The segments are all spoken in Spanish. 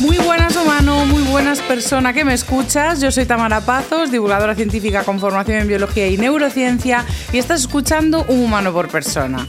Muy buenas humano, muy buenas persona que me escuchas. Yo soy Tamara Pazos, divulgadora científica con formación en biología y neurociencia y estás escuchando Un humano por persona.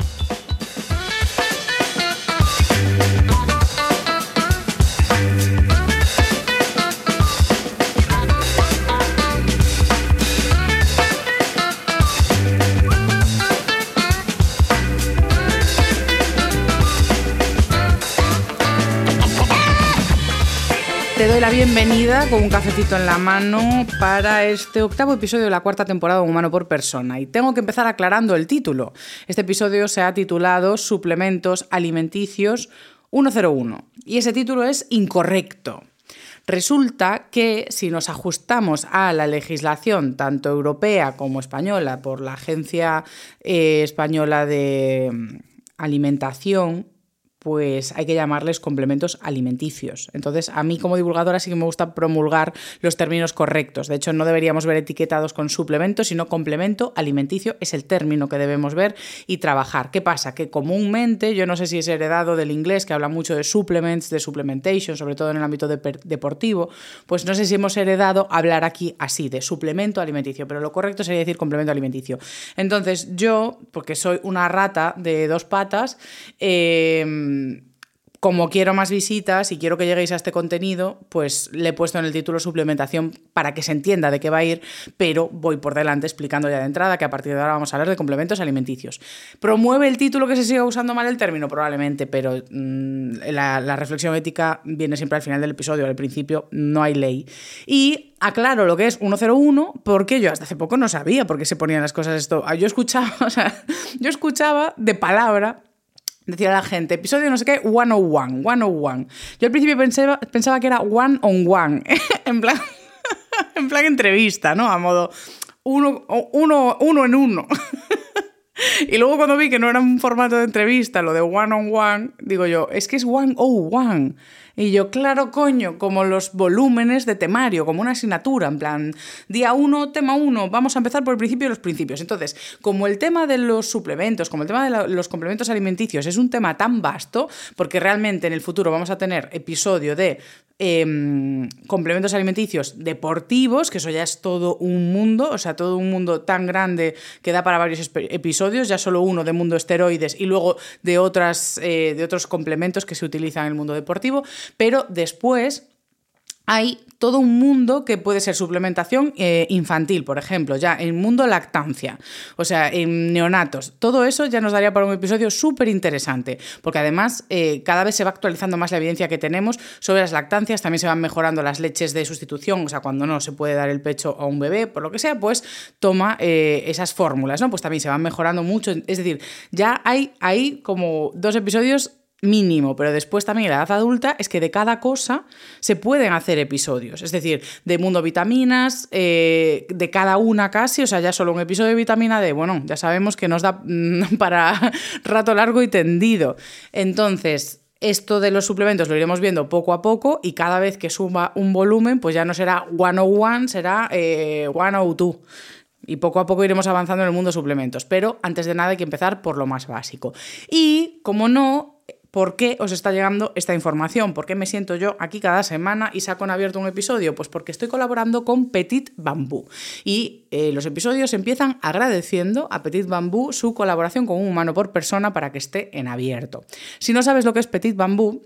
Bienvenida con un cafecito en la mano para este octavo episodio de la cuarta temporada de Humano por Persona. Y tengo que empezar aclarando el título. Este episodio se ha titulado Suplementos alimenticios 101 y ese título es incorrecto. Resulta que si nos ajustamos a la legislación tanto europea como española por la Agencia eh, Española de mm, Alimentación, pues hay que llamarles complementos alimenticios. Entonces, a mí como divulgadora sí que me gusta promulgar los términos correctos. De hecho, no deberíamos ver etiquetados con suplemento, sino complemento alimenticio es el término que debemos ver y trabajar. ¿Qué pasa? Que comúnmente, yo no sé si es heredado del inglés, que habla mucho de supplements, de supplementation, sobre todo en el ámbito de deportivo, pues no sé si hemos heredado hablar aquí así, de suplemento alimenticio, pero lo correcto sería decir complemento alimenticio. Entonces, yo, porque soy una rata de dos patas, eh, como quiero más visitas y quiero que lleguéis a este contenido, pues le he puesto en el título suplementación para que se entienda de qué va a ir, pero voy por delante explicando ya de entrada que a partir de ahora vamos a hablar de complementos alimenticios. ¿Promueve el título que se siga usando mal el término? Probablemente, pero mmm, la, la, reflexión ética viene siempre al final del episodio, al principio no hay ley. Y aclaro lo que es 101 porque yo hasta hace poco no sabía por qué se ponían las cosas esto. Yo escuchaba, o sea, yo escuchaba de palabra Decía la gente, episodio no sé qué, 101, 101. Yo al principio pensaba, pensaba que era one on one, en, plan, en plan entrevista, ¿no? A modo uno, uno, uno en uno. y luego cuando vi que no era un formato de entrevista, lo de one on one, digo yo, es que es one oh one. Y yo, claro, coño, como los volúmenes de temario, como una asignatura, en plan, día 1, tema 1, vamos a empezar por el principio de los principios. Entonces, como el tema de los suplementos, como el tema de los complementos alimenticios es un tema tan vasto, porque realmente en el futuro vamos a tener episodio de eh, complementos alimenticios deportivos, que eso ya es todo un mundo, o sea, todo un mundo tan grande que da para varios episodios, ya solo uno de mundo esteroides y luego de, otras, eh, de otros complementos que se utilizan en el mundo deportivo, pero después hay todo un mundo que puede ser suplementación eh, infantil, por ejemplo, ya en mundo lactancia, o sea, en neonatos. Todo eso ya nos daría para un episodio súper interesante, porque además eh, cada vez se va actualizando más la evidencia que tenemos sobre las lactancias, también se van mejorando las leches de sustitución, o sea, cuando no se puede dar el pecho a un bebé, por lo que sea, pues toma eh, esas fórmulas, ¿no? Pues también se van mejorando mucho, es decir, ya hay, hay como dos episodios mínimo, pero después también en la edad adulta es que de cada cosa se pueden hacer episodios, es decir, de mundo vitaminas, eh, de cada una casi, o sea, ya solo un episodio de vitamina D, bueno, ya sabemos que nos da para rato largo y tendido. Entonces, esto de los suplementos lo iremos viendo poco a poco y cada vez que suba un volumen, pues ya no será 101, será eh, 102 y poco a poco iremos avanzando en el mundo de suplementos. Pero antes de nada hay que empezar por lo más básico. Y, como no, ¿Por qué os está llegando esta información? ¿Por qué me siento yo aquí cada semana y saco en abierto un episodio? Pues porque estoy colaborando con Petit Bambú. Y eh, los episodios empiezan agradeciendo a Petit Bambú su colaboración con un humano por persona para que esté en abierto. Si no sabes lo que es Petit Bambú,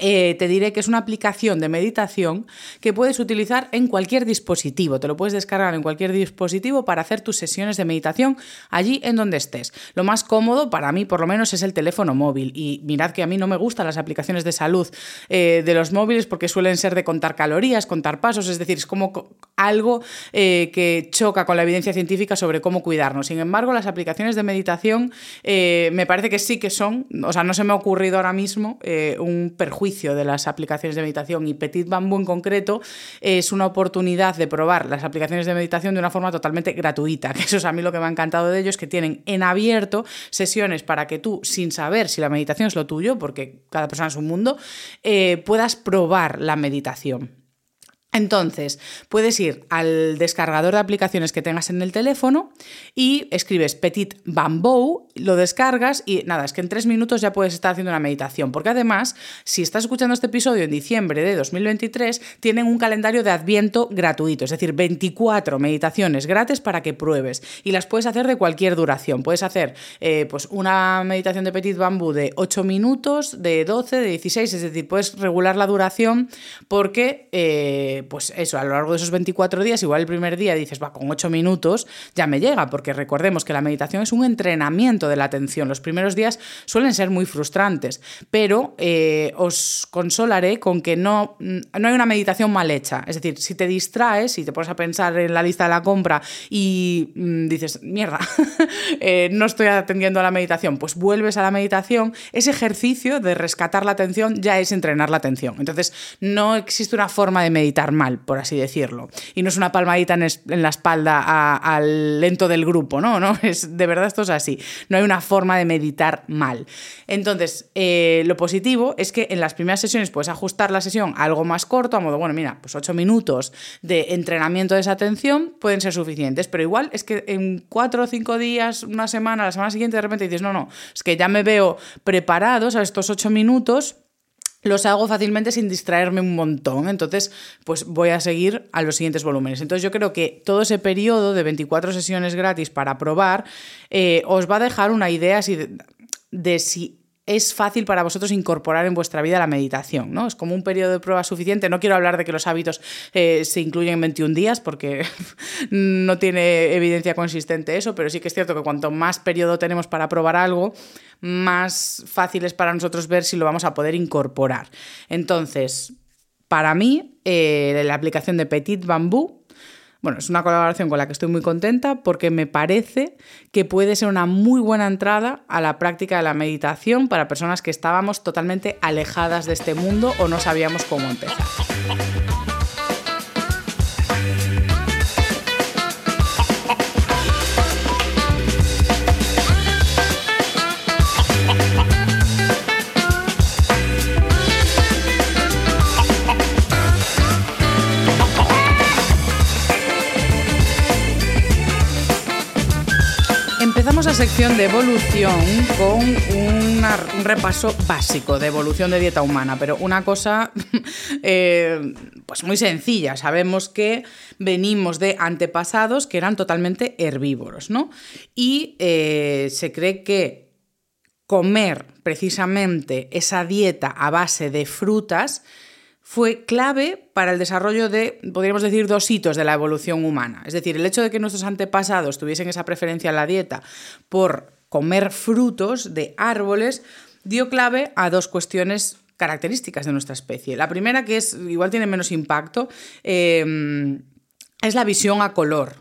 eh, te diré que es una aplicación de meditación que puedes utilizar en cualquier dispositivo. Te lo puedes descargar en cualquier dispositivo para hacer tus sesiones de meditación allí en donde estés. Lo más cómodo para mí, por lo menos, es el teléfono móvil. Y mirad que a mí no me gustan las aplicaciones de salud eh, de los móviles porque suelen ser de contar calorías, contar pasos, es decir, es como algo eh, que choca con la evidencia científica sobre cómo cuidarnos. Sin embargo, las aplicaciones de meditación me parece que sí que son, o sea, no se me ha ocurrido ahora mismo un perjuicio de las aplicaciones de meditación y Petit Bambú en concreto es una oportunidad de probar las aplicaciones de meditación de una forma totalmente gratuita, que eso es a mí lo que me ha encantado de ellos, que tienen en abierto sesiones para que tú, sin saber si la meditación es lo tuyo, porque cada persona es un mundo, eh, puedas probar la meditación. Entonces, puedes ir al descargador de aplicaciones que tengas en el teléfono y escribes Petit Bamboo, lo descargas y nada, es que en tres minutos ya puedes estar haciendo una meditación. Porque además, si estás escuchando este episodio en diciembre de 2023, tienen un calendario de Adviento gratuito, es decir, 24 meditaciones gratis para que pruebes y las puedes hacer de cualquier duración. Puedes hacer eh, pues una meditación de Petit Bamboo de 8 minutos, de 12, de 16, es decir, puedes regular la duración porque... Eh, pues eso, a lo largo de esos 24 días, igual el primer día dices, va, con 8 minutos ya me llega, porque recordemos que la meditación es un entrenamiento de la atención. Los primeros días suelen ser muy frustrantes, pero eh, os consolaré con que no, no hay una meditación mal hecha. Es decir, si te distraes, y te pones a pensar en la lista de la compra y mm, dices, mierda, eh, no estoy atendiendo a la meditación, pues vuelves a la meditación, ese ejercicio de rescatar la atención ya es entrenar la atención. Entonces, no existe una forma de meditar mal, por así decirlo. Y no es una palmadita en, la espalda al lento del grupo, ¿no? ¿no? Es, de verdad esto es así. No hay una forma de meditar mal. Entonces, eh, lo positivo es que en las primeras sesiones puedes ajustar la sesión a algo más corto, a modo, bueno, mira, pues ocho minutos de entrenamiento de esa atención pueden ser suficientes, pero igual es que en cuatro o cinco días, una semana, la semana siguiente, de repente dices, no, no, es que ya me veo preparado, a estos ocho minutos los hago fácilmente sin distraerme un montón. Entonces, pues voy a seguir a los siguientes volúmenes. Entonces, yo creo que todo ese periodo de 24 sesiones gratis para probar eh, os va a dejar una idea de, si es fácil para vosotros incorporar en vuestra vida la meditación, ¿no? Es como un periodo de prueba suficiente. No quiero hablar de que los hábitos eh, se incluyen en 21 días porque no tiene evidencia consistente eso, pero sí que es cierto que cuanto más periodo tenemos para probar algo, más fácil es para nosotros ver si lo vamos a poder incorporar. Entonces, para mí, eh, la aplicación de Petit Bambú bueno, es una colaboración con la que estoy muy contenta porque me parece que puede ser una muy buena entrada a la práctica de la meditación para personas que estábamos totalmente alejadas de este mundo o no sabíamos cómo empezar. Sección de evolución con un repaso básico de evolución de dieta humana, pero una cosa eh, pues muy sencilla. Sabemos que venimos de antepasados que eran totalmente herbívoros, ¿no? Y eh, se cree que comer precisamente esa dieta a base de frutas fue clave para el desarrollo de, podríamos decir, dos hitos de la evolución humana. Es decir, el hecho de que nuestros antepasados tuviesen esa preferencia en la dieta por comer frutos de árboles dio clave a dos cuestiones características de nuestra especie. La primera, que es igual tiene menos impacto, em, es la visión a color,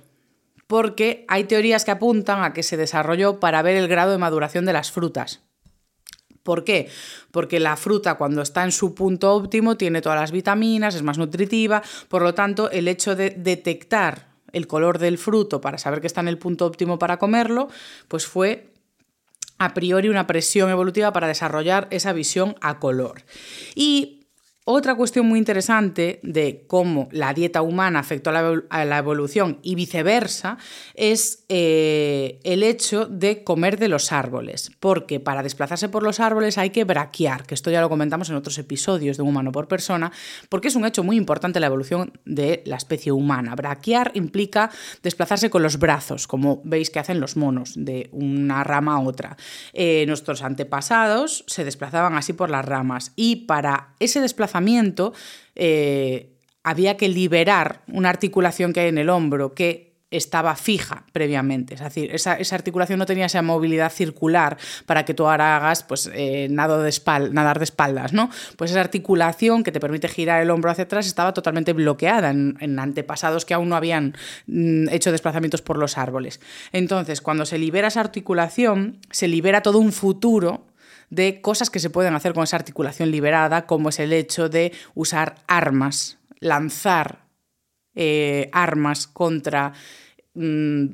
porque hay teorías que apuntan a que se desarrolló para ver el grado de maduración de las frutas. ¿Por qué? Porque la fruta cuando está en su punto óptimo tiene todas las vitaminas, es más nutritiva, por lo tanto el hecho de detectar el color del fruto para saber que está en el punto óptimo para comerlo, pues fue a priori una presión evolutiva para desarrollar esa visión a color. Y Otra cuestión muy interesante de cómo la dieta humana afectó a la evolución y viceversa es eh, el hecho de comer de los árboles, porque para desplazarse por los árboles hay que braquear, que esto ya lo comentamos en otros episodios de un humano por persona, porque es un hecho muy importante en la evolución de la especie humana. Braquear implica desplazarse con los brazos, como veis que hacen los monos, de una rama a otra. Eh, nuestros antepasados se desplazaban así por las ramas y para ese desplazamiento eh, había que liberar una articulación que hay en el hombro que estaba fija previamente. Es decir, esa, articulación no tenía esa movilidad circular para que tú ahora hagas pues, eh, nado de nadar de espaldas. ¿no? Pues esa articulación que te permite girar el hombro hacia atrás estaba totalmente bloqueada en, en antepasados que aún no habían mm, hecho desplazamientos por los árboles. Entonces, cuando se libera esa articulación, se libera todo un futuro de cosas que se pueden hacer con esa articulación liberada, como es el hecho de usar armas, lanzar eh, armas contra mm,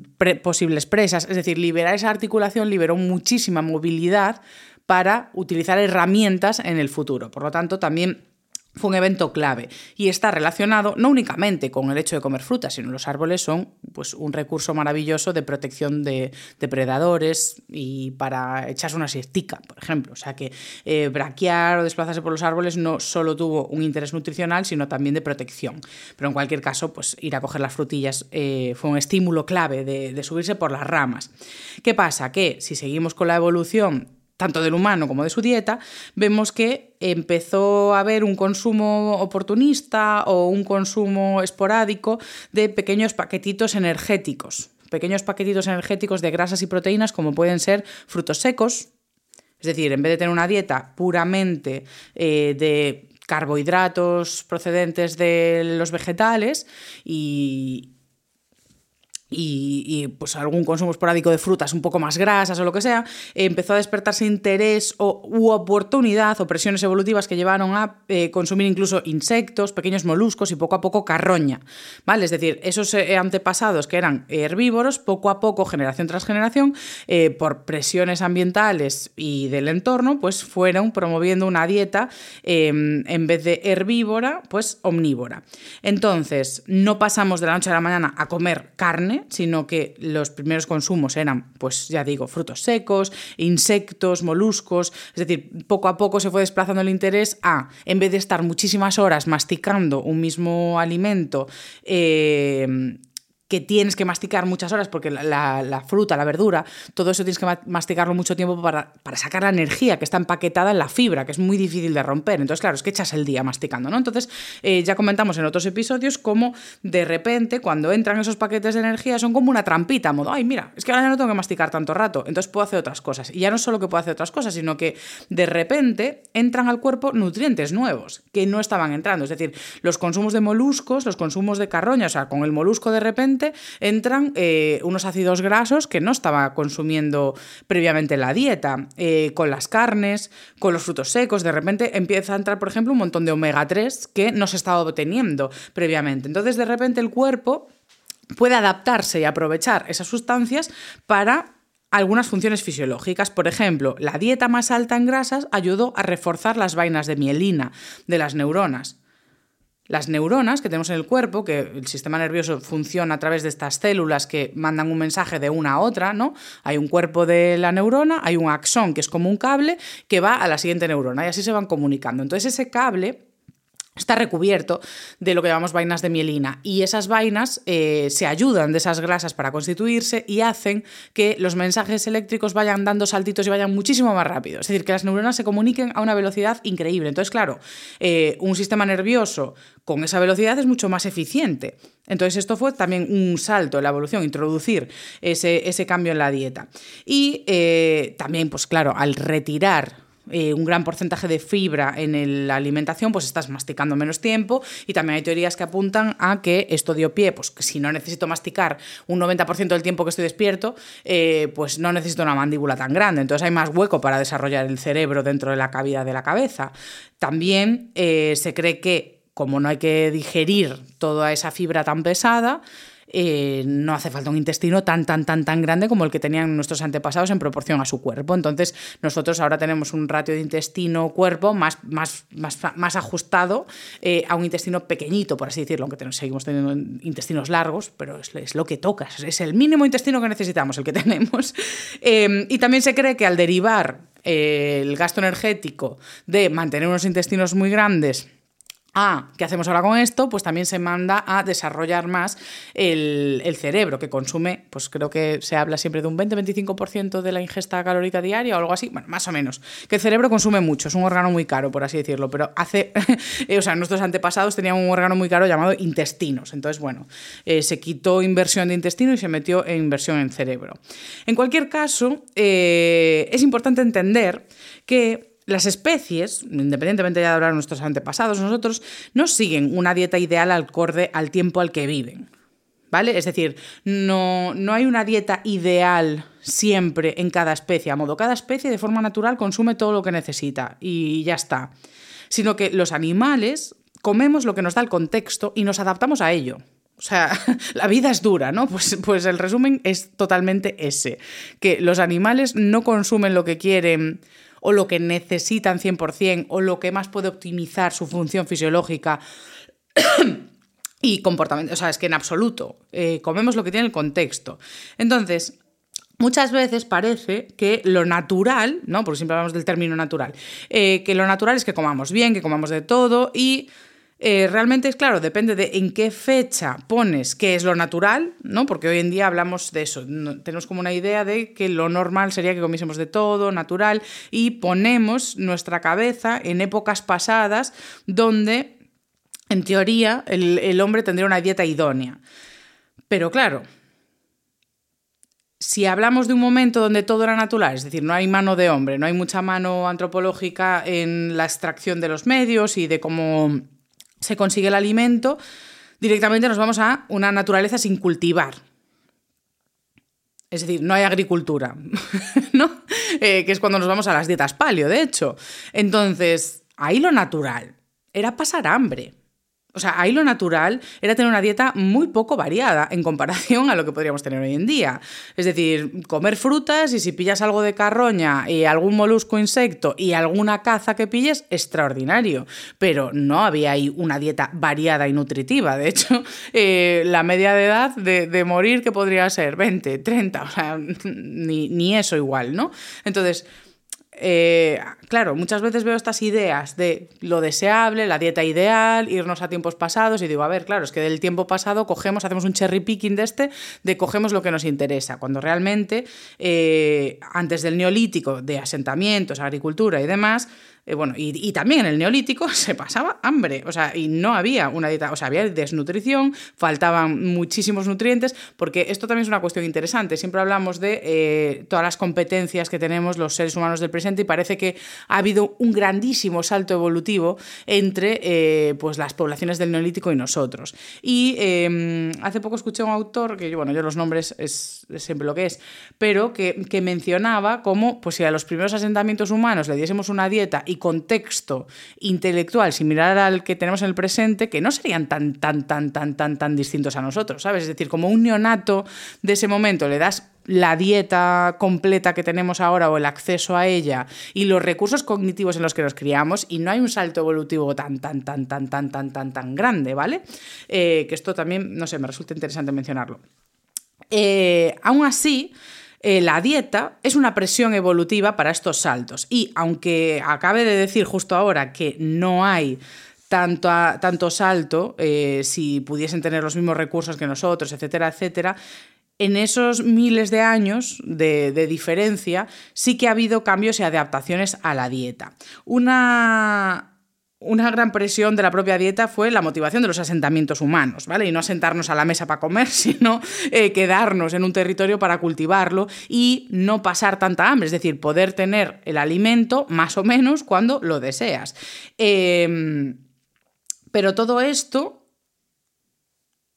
posibles presas. Es decir, liberar esa articulación liberó muchísima movilidad para utilizar herramientas en el futuro. Por lo tanto, también fue un evento clave y está relacionado no únicamente con el hecho de comer frutas, sino los árboles son pues, un recurso maravilloso de protección de depredadores y para echarse una siestica, por ejemplo. O sea que eh, braquear o desplazarse por los árboles no solo tuvo un interés nutricional, sino también de protección. Pero en cualquier caso, pues ir a coger las frutillas eh, fue un estímulo clave de, de subirse por las ramas. ¿Qué pasa? Que si seguimos con la evolución tanto del humano como de su dieta, vemos que empezó a haber un consumo oportunista o un consumo esporádico de pequeños paquetitos energéticos, pequeños paquetitos energéticos de grasas y proteínas como pueden ser frutos secos, es decir, en vez de tener una dieta puramente eh, de carbohidratos procedentes de los vegetales y, y, pues algún consumo esporádico de frutas un poco más grasas o lo que sea, empezó a despertarse interés o, u oportunidad o presiones evolutivas que llevaron a eh, consumir incluso insectos, pequeños moluscos y poco a poco carroña. ¿vale? Es decir, esos eh, antepasados que eran herbívoros, poco a poco, generación tras generación, eh, por presiones ambientales y del entorno, pues fueron promoviendo una dieta em, en vez de herbívora, pues omnívora. Entonces, no pasamos de la noche a la mañana a comer carne, sino que los primeros consumos eran, pues ya digo, frutos secos, insectos, moluscos, es decir, poco a poco se fue desplazando el interés a, en vez de estar muchísimas horas masticando un mismo alimento, eh, que tienes que masticar muchas horas porque la, fruta, la verdura, todo eso tienes que masticarlo mucho tiempo para, sacar la energía que está empaquetada en la fibra, que es muy difícil de romper. Entonces, claro, es que echas el día masticando, ¿no? Entonces, eh, ya comentamos en otros episodios cómo de repente cuando entran esos paquetes de energía son como una trampita, modo, ay, mira, es que ahora no tengo que masticar tanto rato, entonces puedo hacer otras cosas. Y ya no solo que puedo hacer otras cosas, sino que de repente entran al cuerpo nutrientes nuevos que no estaban entrando. Es decir, los consumos de moluscos, los consumos de carroña, o sea, con el molusco de repente entran eh, unos ácidos grasos que no estaba consumiendo previamente la dieta, eh, con las carnes, con los frutos secos, de repente empieza a entrar, por ejemplo, un montón de omega 3 que no se estaba obteniendo previamente. Entonces, de repente el cuerpo puede adaptarse y aprovechar esas sustancias para algunas funciones fisiológicas. Por ejemplo, la dieta más alta en grasas ayudó a reforzar las vainas de mielina de las neuronas. Las neuronas que tenemos en el cuerpo, que el sistema nervioso funciona a través de estas células que mandan un mensaje de una a otra, ¿no? Hay un cuerpo de la neurona, hay un axón que es como un cable que va a la siguiente neurona y así se van comunicando. Entonces ese cable está recubierto de lo que llamamos vainas de mielina y esas vainas eh, se ayudan de esas grasas para constituirse y hacen que los mensajes eléctricos vayan dando saltitos y vayan muchísimo más rápido. Es decir, que las neuronas se comuniquen a una velocidad increíble. Entonces, claro, eh, un sistema nervioso con esa velocidad es mucho más eficiente. Entonces, esto fue también un salto en la evolución, introducir ese, ese cambio en la dieta. Y eh, también, pues claro, al retirar eh, un gran porcentaje de fibra en la alimentación, pues estás masticando menos tiempo y también hay teorías que apuntan a que esto dio pie, pues que si no necesito masticar un 90% del tiempo que estoy despierto, eh, pues no necesito una mandíbula tan grande, entonces hay más hueco para desarrollar el cerebro dentro de la cavidad de la cabeza. También eh, se cree que como no hay que digerir toda esa fibra tan pesada, eh, no hace falta un intestino tan, tan, tan, tan grande como el que tenían nuestros antepasados en proporción a su cuerpo. Entonces, nosotros ahora tenemos un ratio de intestino-cuerpo más, más, más, más ajustado eh, a un intestino pequeñito, por así decirlo, aunque seguimos teniendo intestinos largos, pero es, lo que toca, es el mínimo intestino que necesitamos, el que tenemos. Eh, y también se cree que al derivar el gasto energético de mantener unos intestinos muy grandes a ¿qué hacemos ahora con esto? Pues también se manda a desarrollar más el, cerebro, que consume, pues creo que se habla siempre de un 20-25% de la ingesta calórica diaria o algo así, bueno, más o menos. Que el cerebro consume mucho, es un órgano muy caro, por así decirlo, pero hace, o sea, nuestros antepasados tenían un órgano muy caro llamado intestinos. Entonces, bueno, eh, se quitó inversión de intestino y se metió en inversión en cerebro. En cualquier caso, eh, es importante entender que las especies, independientemente de hablar de nuestros antepasados, nosotros no siguen una dieta ideal al acorde al tiempo al que viven. ¿Vale? Es decir, no, no hay una dieta ideal siempre en cada especie, a modo cada especie de forma natural consume todo lo que necesita y ya está. Sino que los animales comemos lo que nos da el contexto y nos adaptamos a ello. O sea, la vida es dura, ¿no? Pues, pues el resumen es totalmente ese, que los animales no consumen lo que quieren o lo que necesitan 100% o lo que más puede optimizar su función fisiológica. y comportamiento, o sea, es que en absoluto, eh, comemos lo que tiene el contexto. Entonces, Muchas veces parece que lo natural, ¿no? Porque siempre hablamos del término natural, eh, que lo natural es que comamos bien, que comamos de todo y eh, realmente es claro, depende de en qué fecha pones qué es lo natural, ¿no? Porque hoy en día hablamos de eso. tenemos como una idea de que lo normal sería que comiésemos de todo, natural, y ponemos nuestra cabeza en épocas pasadas donde, en teoría, el, el hombre tendría una dieta idónea. Pero claro, si hablamos de un momento donde todo era natural, es decir, no hay mano de hombre, no hay mucha mano antropológica en la extracción de los medios y de cómo se consigue el alimento, directamente nos vamos a una naturaleza sin cultivar. Es decir, no hay agricultura, ¿no? Eh, que es cuando nos vamos a las dietas paleo, de hecho. Entonces, ahí lo natural era pasar hambre. O sea, ahí lo natural era tener una dieta muy poco variada en comparación a lo que podríamos tener hoy en día. Es decir, comer frutas y si pillas algo de carroña y algún molusco insecto y alguna caza que pilles, extraordinario. Pero no había ahí una dieta variada y nutritiva. De hecho, eh, la media de edad de, morir que podría ser 20, 30, o sea, ni, ni eso igual, ¿no? Entonces, eh, claro, muchas veces veo estas ideas de lo deseable, la dieta ideal, irnos a tiempos pasados y digo, a ver, claro, es que del tiempo pasado cogemos, hacemos un cherry picking de este, de cogemos lo que nos interesa, cuando realmente eh, antes del neolítico, de asentamientos, agricultura y demás, eh, bueno, y, también en el neolítico se pasaba hambre, o sea, y no había una dieta, o sea, había desnutrición, faltaban muchísimos nutrientes, porque esto también es una cuestión interesante. Siempre hablamos de eh, todas las competencias que tenemos los seres humanos del presente y parece que ha habido un grandísimo salto evolutivo entre eh, pues las poblaciones del neolítico y nosotros. Y em, hace poco escuché a un autor, que bueno, yo los nombres es, siempre lo que es, pero que, que mencionaba cómo, pues si a los primeros asentamientos humanos le diésemos una dieta y contexto intelectual similar al que tenemos en el presente, que no serían tan, tan, tan, tan, tan, tan distintos a nosotros, ¿sabes? Es decir, como un neonato de ese momento le das la dieta completa que tenemos ahora o el acceso a ella y los recursos cognitivos en los que nos criamos y no hay un salto evolutivo tan, tan, tan, tan, tan, tan, tan, tan grande, ¿vale? Eh, que esto también, no sé, me resulta interesante mencionarlo. Eh, aún así, eh, la dieta es una presión evolutiva para estos saltos. Y aunque acabe de decir justo ahora que no hay tanto, tanto salto, si pudiesen tener los mismos recursos que nosotros, etcétera, etcétera, en esos miles de años de, diferencia sí que ha habido cambios y adaptaciones a la dieta. Una, una gran presión de la propia dieta fue la motivación de los asentamientos humanos, ¿vale? Y no asentarnos a la mesa para comer, sino eh, quedarnos en un territorio para cultivarlo y no pasar tanta hambre, es decir, poder tener el alimento más o menos cuando lo deseas. Em, pero todo esto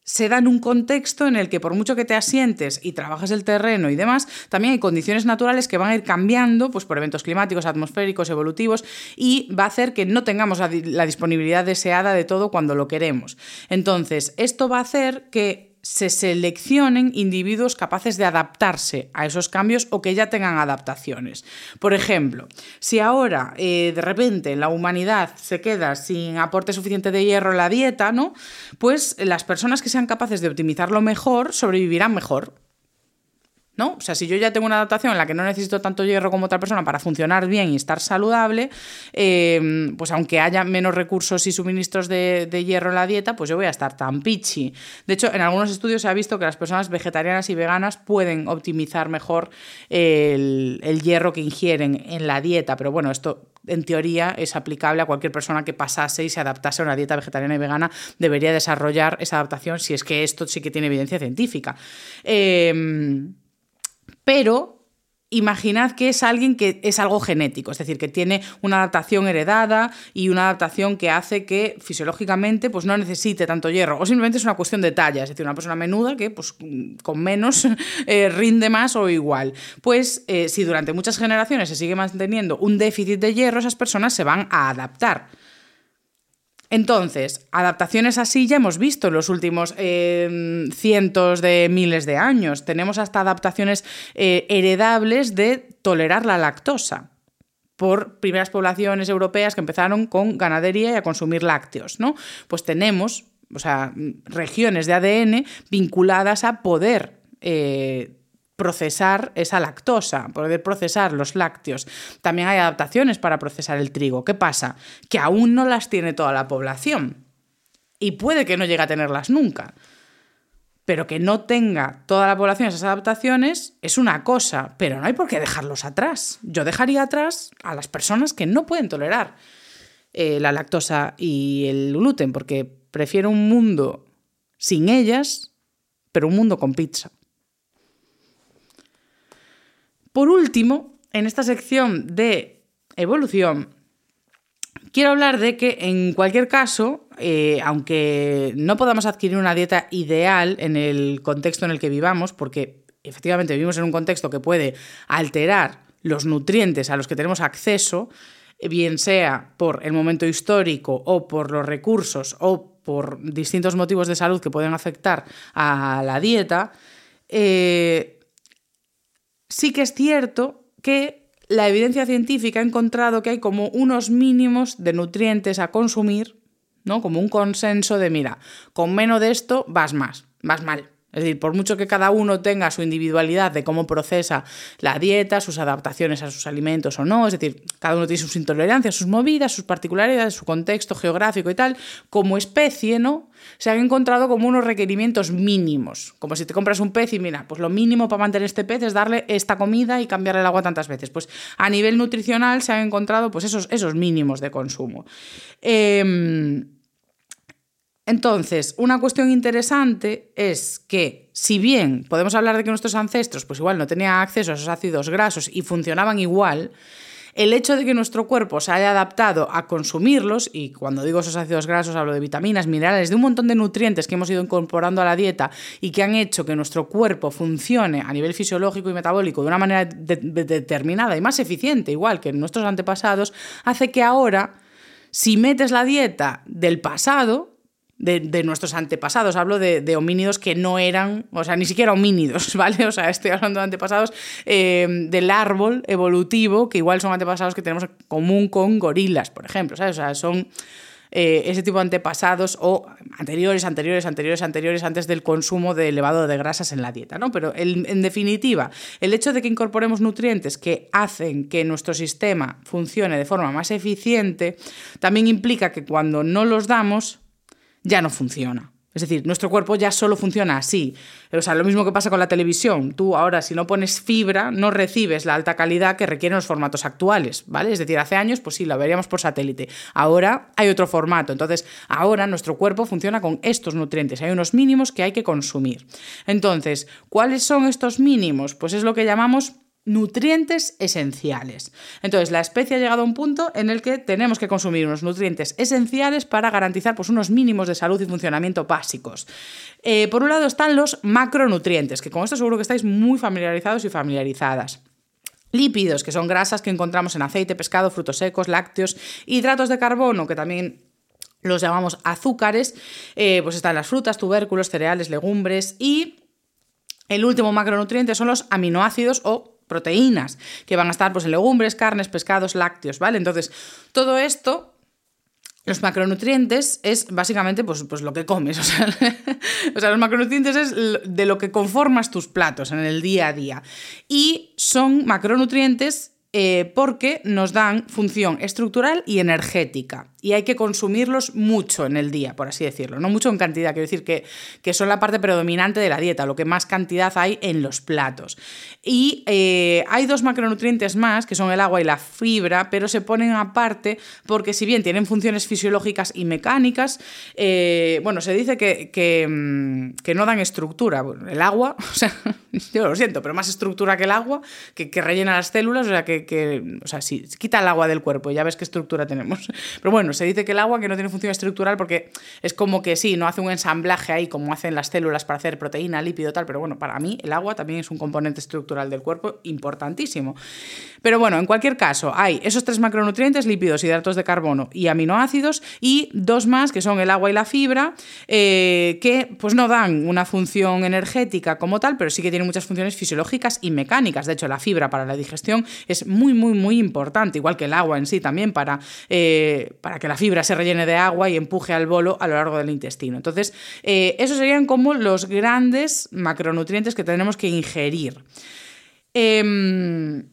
se da en un contexto en el que por mucho que te asientes y trabajes el terreno y demás, también hay condiciones naturales que van a ir cambiando pues, por eventos climáticos, atmosféricos, evolutivos y va a hacer que no tengamos la, disponibilidad deseada de todo cuando lo queremos. Entonces, esto va a hacer que se seleccionen individuos capaces de adaptarse a esos cambios o que ya tengan adaptaciones. Por ejemplo, si ahora eh, de repente la humanidad se queda sin aporte suficiente de hierro en la dieta, ¿no? Pues las personas que sean capaces de optimizarlo mejor sobrevivirán mejor. ¿No? O sea, si yo ya tengo una adaptación en la que no necesito tanto hierro como otra persona para funcionar bien y estar saludable, eh, pues aunque haya menos recursos y suministros de, hierro en la dieta, pues yo voy a estar tan pichi. De hecho, en algunos estudios se ha visto que las personas vegetarianas y veganas pueden optimizar mejor el, hierro que ingieren en la dieta, pero bueno, esto en teoría es aplicable a cualquier persona que pasase y se adaptase a una dieta vegetariana y vegana, debería desarrollar esa adaptación si es que esto sí que tiene evidencia científica. Eh, pero imaginad que es alguien que es algo genético, es decir, que tiene una adaptación heredada y una adaptación que hace que fisiológicamente pues, no necesite tanto hierro, o simplemente es una cuestión de talla, es decir, una persona menuda que pues, con menos eh, rinde más o igual. Pues eh, si durante muchas generaciones se sigue manteniendo un déficit de hierro, esas personas se van a adaptar. Entonces, adaptaciones así ya hemos visto en los últimos eh, cientos de miles de años. Tenemos hasta adaptaciones eh, heredables de tolerar la lactosa por primeras poblaciones europeas que empezaron con ganadería y a consumir lácteos, ¿no? Pues tenemos, o sea, regiones de ADN vinculadas a poder eh, procesar esa lactosa, poder procesar los lácteos. También hay adaptaciones para procesar el trigo. ¿Qué pasa? Que aún no las tiene toda la población y puede que no llegue a tenerlas nunca. Pero que no tenga toda la población esas adaptaciones es una cosa, pero no hay por qué dejarlos atrás. Yo dejaría atrás a las personas que no pueden tolerar eh, la lactosa y el gluten, porque prefiero un mundo sin ellas, pero un mundo con pizza. Por último, en esta sección de evolución, quiero hablar de que en cualquier caso, eh, aunque no podamos adquirir una dieta ideal en el contexto en el que vivamos, porque efectivamente vivimos en un contexto que puede alterar los nutrientes a los que tenemos acceso, bien sea por el momento histórico o por los recursos o por distintos motivos de salud que pueden afectar a la dieta, eh, sí que es cierto que la evidencia científica ha encontrado que hay como unos mínimos de nutrientes a consumir, ¿no? Como un consenso de, mira, con menos de esto vas más, vas mal. Es decir, por mucho que cada uno tenga su individualidad de cómo procesa la dieta, sus adaptaciones a sus alimentos o no, es decir, cada uno tiene sus intolerancias, sus movidas, sus particularidades, su contexto geográfico y tal, como especie, ¿no? Se han encontrado como unos requerimientos mínimos, como si te compras un pez y mira, pues lo mínimo para mantener este pez es darle esta comida y cambiarle el agua tantas veces. Pues a nivel nutricional se han encontrado pues esos, esos mínimos de consumo. Eh, entonces, una cuestión interesante es que, si bien podemos hablar de que nuestros ancestros, pues igual no tenían acceso a esos ácidos grasos y funcionaban igual, el hecho de que nuestro cuerpo se haya adaptado a consumirlos, y cuando digo esos ácidos grasos hablo de vitaminas, minerales, de un montón de nutrientes que hemos ido incorporando a la dieta y que han hecho que nuestro cuerpo funcione a nivel fisiológico y metabólico de una manera determinada y más eficiente, igual que nuestros antepasados, hace que ahora, si metes la dieta del pasado, de, nuestros antepasados. Hablo de, homínidos que no eran, o sea, ni siquiera homínidos, ¿vale? O sea, estoy hablando de antepasados eh, del árbol evolutivo, que igual son antepasados que tenemos en común con gorilas, por ejemplo. O sea, son eh, ese tipo de antepasados o anteriores, anteriores, anteriores, anteriores, antes del consumo de elevado de grasas en la dieta, ¿no? Pero en definitiva, el hecho de que incorporemos nutrientes que hacen que nuestro sistema funcione de forma más eficiente, también implica que cuando no los damos, ya no funciona. Es decir, nuestro cuerpo ya solo funciona así. O sea, lo mismo que pasa con la televisión. Tú ahora, si no pones fibra, no recibes la alta calidad que requieren los formatos actuales, ¿vale? Es decir, hace años, pues sí, la veríamos por satélite. Ahora hay otro formato. Entonces, ahora nuestro cuerpo funciona con estos nutrientes. Hay unos mínimos que hay que consumir. Entonces, ¿cuáles son estos mínimos? Pues es lo que llamamos nutrientes esenciales. Entonces, la especie ha llegado a un punto en el que tenemos que consumir unos nutrientes esenciales para garantizar pues, unos mínimos de salud y funcionamiento básicos. Eh, por un lado están los macronutrientes, que con esto seguro que estáis muy familiarizados y familiarizadas. Lípidos, que son grasas que encontramos en aceite, pescado, frutos secos, lácteos, hidratos de carbono, que también los llamamos azúcares, eh, pues están las frutas, tubérculos, cereales, legumbres y el último macronutriente son los aminoácidos o proteínas, que van a estar pues, en legumbres, carnes, pescados, lácteos, ¿vale? Entonces, todo esto los macronutrientes es básicamente pues, pues lo que comes. O sea, los macronutrientes es de lo que conformas tus platos en el día a día. Y son macronutrientes eh, porque nos dan función estructural y energética y hay que consumirlos mucho en el día, por así decirlo. No mucho en cantidad, quiero decir que, que son la parte predominante de la dieta, lo que más cantidad hay en los platos. Y eh, hay dos macronutrientes más, que son el agua y la fibra, pero se ponen aparte porque si bien tienen funciones fisiológicas y mecánicas, eh, bueno, se dice que, mm, que, no dan estructura. el agua, o sea, yo lo siento, pero más estructura que el agua, que, que rellena las células, o sea, que o sea, si quita el agua del cuerpo, ya ves qué estructura tenemos. Pero bueno, se dice que el agua que no tiene función estructural porque es como que sí, no hace un ensamblaje ahí como hacen las células para hacer proteína, lípido, tal, pero bueno, para mí el agua también es un componente estructural del cuerpo importantísimo. Pero bueno, en cualquier caso, hay esos tres macronutrientes, lípidos, hidratos de carbono y aminoácidos, y dos más que son el agua y la fibra, eh, que pues no dan una función energética como tal, pero sí que tienen muchas funciones fisiológicas y mecánicas. De hecho, la fibra para la digestión es muy, muy, muy importante, igual que el agua en sí también para, eh, para que la fibra se rellene de agua y empuje al bolo a lo largo del intestino. Entonces, eh, esos serían como los grandes macronutrientes que tenemos que ingerir. Em,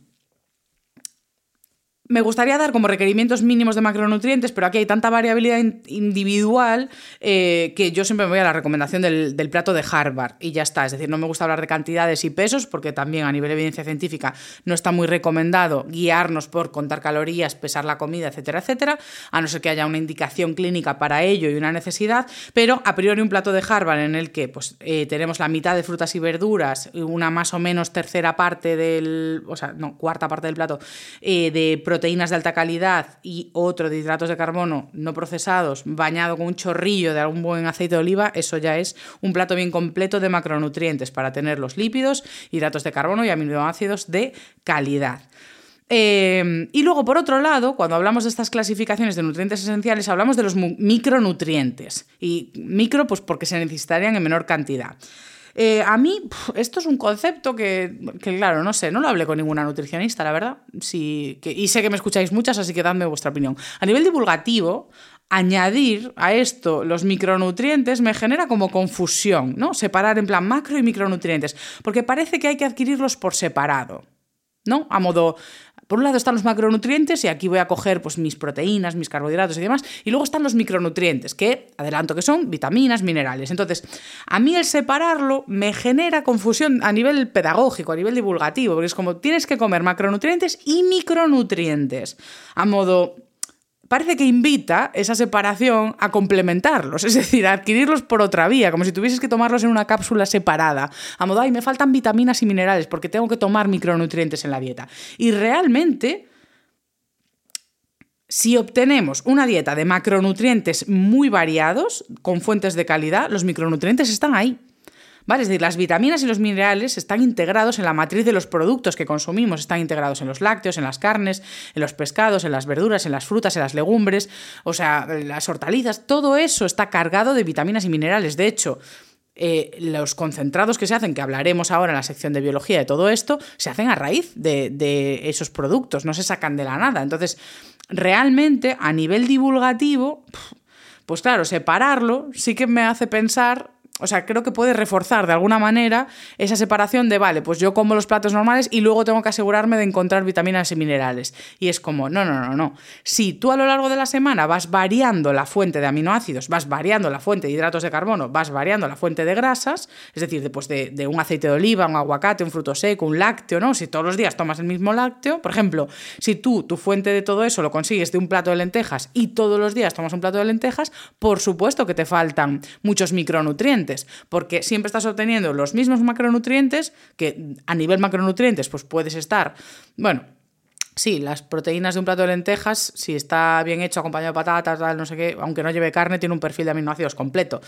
me gustaría dar como requerimientos mínimos de macronutrientes, pero aquí hay tanta variabilidad individual eh, que yo siempre me voy a la recomendación del, plato de Harvard y ya está. Es decir, no me gusta hablar de cantidades y pesos porque también a nivel de evidencia científica no está muy recomendado guiarnos por contar calorías, pesar la comida, etcétera, etcétera, a no ser que haya una indicación clínica para ello y una necesidad, pero a priori un plato de Harvard en el que pues, eh, tenemos la mitad de frutas y verduras, una más o menos tercera parte del, o sea, no, cuarta parte del plato eh, de proteínas de alta calidad y otro de hidratos de carbono no procesados, bañado con un chorrillo de algún buen aceite de oliva, eso ya es un plato bien completo de macronutrientes para tener los lípidos, hidratos de carbono y aminoácidos de calidad. Eh, y luego, por otro lado, cuando hablamos de estas clasificaciones de nutrientes esenciales, hablamos de los micronutrientes. Y micro, pues porque se necesitarían en menor cantidad. Eh, a mí, esto es un concepto que, claro, no sé, no lo hablé con ninguna nutricionista, la verdad. Sí, y sé que me escucháis muchas, así que dadme vuestra opinión. A nivel divulgativo, añadir a esto los micronutrientes me genera como confusión, ¿no? Separar en plan macro y micronutrientes, porque parece que hay que adquirirlos por separado. ¿no? A modo, por un lado están los macronutrientes y aquí voy a coger pues, mis proteínas, mis carbohidratos y demás, y luego están los micronutrientes, que adelanto que son vitaminas, minerales. Entonces, a mí el separarlo me genera confusión a nivel pedagógico, a nivel divulgativo, porque es como tienes que comer macronutrientes y micronutrientes, a modo parece que invita esa separación a complementarlos, es decir, a adquirirlos por otra vía, como si tuvieses que tomarlos en una cápsula separada, a modo, ay, me faltan vitaminas y minerales porque tengo que tomar micronutrientes en la dieta. Y realmente, si obtenemos una dieta de macronutrientes muy variados, con fuentes de calidad, los micronutrientes están ahí. ¿Vale? Es decir, las vitaminas y los minerales están integrados en la matriz de los productos que consumimos, están integrados en los lácteos, en las carnes, en los pescados, en las verduras, en las frutas, en las legumbres, o sea, las hortalizas, todo eso está cargado de vitaminas y minerales. De hecho, eh, los concentrados que se hacen, que hablaremos ahora en la sección de biología de todo esto, se hacen a raíz de esos productos, no se sacan de la nada. Entonces, realmente, a nivel divulgativo, pues claro, separarlo sí que me hace pensar o sea, creo que puede reforzar de alguna manera esa separación de, vale, pues yo como los platos normales y luego tengo que asegurarme de encontrar vitaminas y minerales. Y es como, no, no, no, no. Si tú a lo largo de la semana vas variando la fuente de aminoácidos, vas variando la fuente de hidratos de carbono, vas variando la fuente de grasas, es decir, de, de un aceite de oliva, un aguacate, un fruto seco, un lácteo, ¿no? Si todos los días tomas el mismo lácteo, por ejemplo, si tú tu fuente de todo eso lo consigues de un plato de lentejas y todos los días tomas un plato de lentejas, por supuesto que te faltan muchos micronutrientes porque siempre estás obteniendo los mismos macronutrientes, que a nivel macronutrientes pues puedes estar, bueno, Sí, las proteínas de un plato de lentejas, si está bien hecho, acompañado de patatas, tal, no sé qué, aunque no lleve carne, tiene un perfil de aminoácidos completo.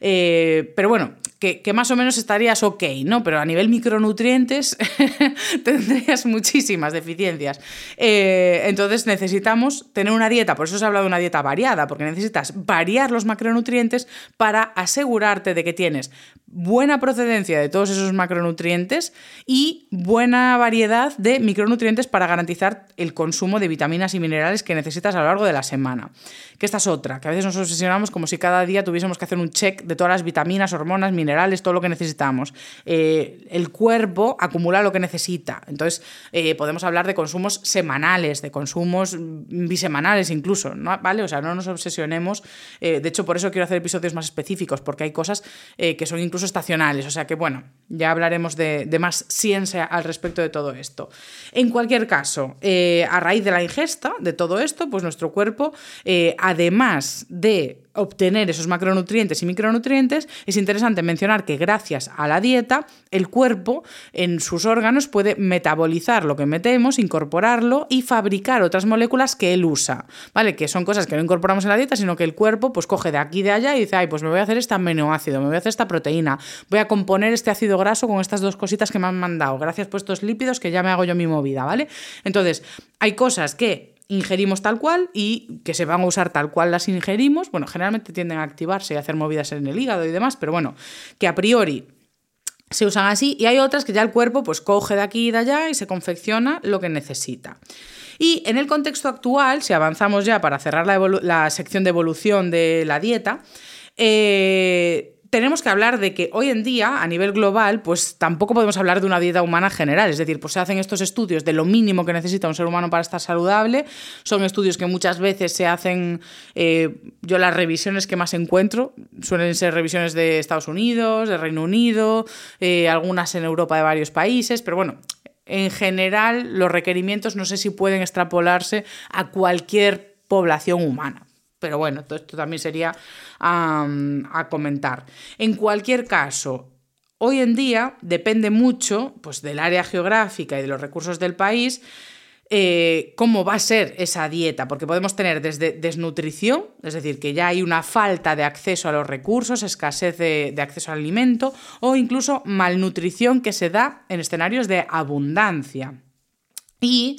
Eh, pero bueno, que, más o menos estarías ok, ¿no? Pero a nivel micronutrientes tendrías muchísimas deficiencias. Eh, entonces necesitamos tener una dieta, por eso se habla de una dieta variada, porque necesitas variar los macronutrientes para asegurarte de que tienes buena procedencia de todos esos macronutrientes y buena variedad de micronutrientes para garantizar el consumo de vitaminas y minerales que necesitas a lo largo de la semana. Que esta es otra, que a veces nos obsesionamos como si cada día tuviésemos que hacer un check de todas las vitaminas, hormonas, minerales, todo lo que necesitamos. Eh, el cuerpo acumula lo que necesita. Entonces, eh, podemos hablar de consumos semanales, de consumos bisemanales incluso, ¿no? ¿vale? O sea, no nos obsesionemos. Eh, de hecho, por eso quiero hacer episodios más específicos, porque hay cosas que son incluso estacionales. O sea que, bueno, ya hablaremos de, más ciencia al respecto de todo esto. En cualquier caso, eh, a raíz de la ingesta de todo esto, pues nuestro cuerpo, eh, además de obtener esos macronutrientes y micronutrientes, es interesante mencionar que gracias a la dieta, el cuerpo en sus órganos puede metabolizar lo que metemos, incorporarlo y fabricar otras moléculas que él usa, ¿vale? Que son cosas que no incorporamos en la dieta, sino que el cuerpo pues coge de aquí y de allá y dice, ay, pues me voy a hacer este aminoácido, me voy a hacer esta proteína, voy a componer este ácido graso con estas dos cositas que me han mandado, gracias por estos lípidos que ya me hago yo mi movida, ¿vale? Entonces, hay cosas que ingerimos tal cual y que se van a usar tal cual las ingerimos. Bueno, generalmente tienden a activarse y hacer movidas en el hígado y demás, pero bueno, que a priori se usan así y hay otras que ya el cuerpo pues coge de aquí y de allá y se confecciona lo que necesita. Y en el contexto actual, si avanzamos ya para cerrar la, la sección de evolución de la dieta, eh, tenemos que hablar de que hoy en día, a nivel global, pues tampoco podemos hablar de una dieta humana general. Es decir, pues se hacen estos estudios de lo mínimo que necesita un ser humano para estar saludable. Son estudios que muchas veces se hacen, eh, yo las revisiones que más encuentro suelen ser revisiones de Estados Unidos, de Reino Unido, eh, algunas en Europa de varios países, pero bueno, en general los requerimientos no sé si pueden extrapolarse a cualquier población humana. Pero bueno, esto también sería a comentar. En cualquier caso, hoy en día depende mucho pues, del área geográfica y de los recursos del país. Eh, cómo va a ser esa dieta, porque podemos tener desde desnutrición, es decir, que ya hay una falta de acceso a los recursos, escasez de, de, acceso al alimento, o incluso malnutrición que se da en escenarios de abundancia. Y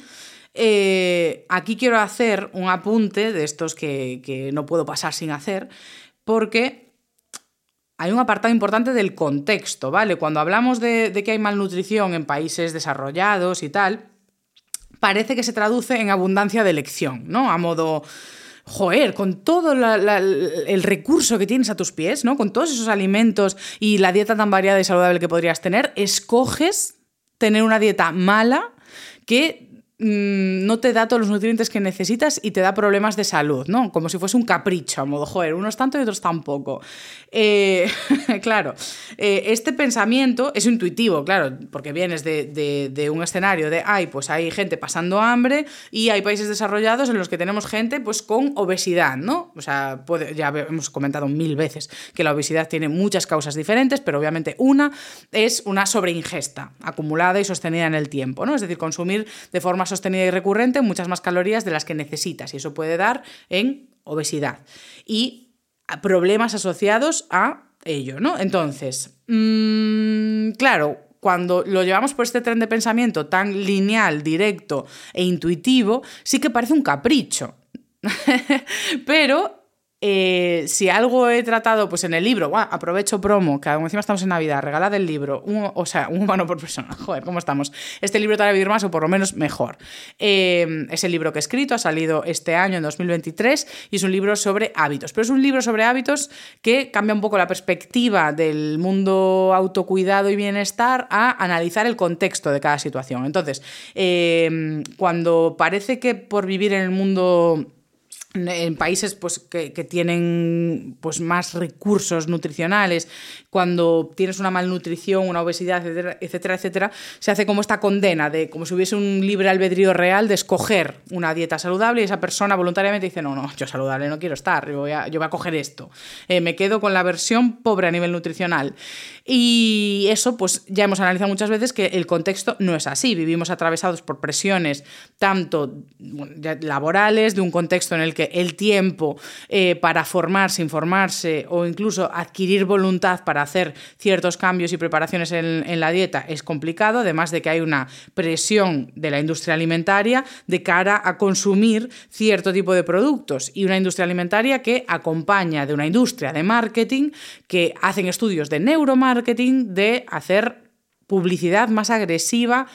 eh, aquí quiero hacer un apunte de estos que, no puedo pasar sin hacer, porque hay un apartado importante del contexto, ¿vale? Cuando hablamos de, que hay malnutrición en países desarrollados y tal, parece que se traduce en abundancia de elección, ¿no? A modo, joder, con todo el recurso que tienes a tus pies, ¿no? Con todos esos alimentos y la dieta tan variada y saludable que podrías tener, escoges tener una dieta mala que no te da todos los nutrientes que necesitas y te da problemas de salud, ¿no? Como si fuese un capricho, a modo, joder, unos tanto y otros tampoco. Eh, claro, eh, este pensamiento es intuitivo, claro, porque vienes de, un escenario de, ay, pues hay gente pasando hambre y hay países desarrollados en los que tenemos gente pues con obesidad, ¿no? O sea, ya hemos comentado mil veces que la obesidad tiene muchas causas diferentes, pero obviamente una es una sobreingesta acumulada y sostenida en el tiempo, ¿no? Es decir, consumir de forma sostenida y recurrente muchas más calorías de las que necesitas y eso puede dar en obesidad y problemas asociados a ello, ¿no? Entonces, mm, claro, cuando lo llevamos por este tren de pensamiento tan lineal, directo e intuitivo, sí que parece un capricho. Pero eh, si algo he tratado, pues en el libro, aprovecho promo, que encima estamos en Navidad, regalad el libro, o sea, un humano por persona, joder, ¿cómo estamos? Este libro te hará vivir más o por lo menos mejor. Eh, es el libro que he escrito, ha salido este año, en 2023, y es un libro sobre hábitos, pero es un libro sobre hábitos que cambia un poco la perspectiva del mundo autocuidado y bienestar a analizar el contexto de cada situación. Entonces, eh, cuando parece que por vivir en el mundo en países pues, que, tienen pues, más recursos nutricionales, cuando tienes una malnutrición, una obesidad, etcétera, etcétera, se hace como esta condena de como si hubiese un libre albedrío real de escoger una dieta saludable y esa persona voluntariamente dice, no, no, yo saludable no quiero estar, yo voy a, yo voy a coger esto. Eh, me quedo con la versión pobre a nivel nutricional. Y eso, pues ya hemos analizado muchas veces que el contexto no es así. Vivimos atravesados por presiones tanto laborales, de un contexto en el que el tiempo eh, para formarse, informarse o incluso adquirir voluntad para hacer ciertos cambios y preparaciones en, la dieta es complicado, además de que hay una presión de la industria alimentaria de cara a consumir cierto tipo de productos y una industria alimentaria que acompaña de una industria de marketing que hacen estudios de neuromarketing de hacer publicidad más agresiva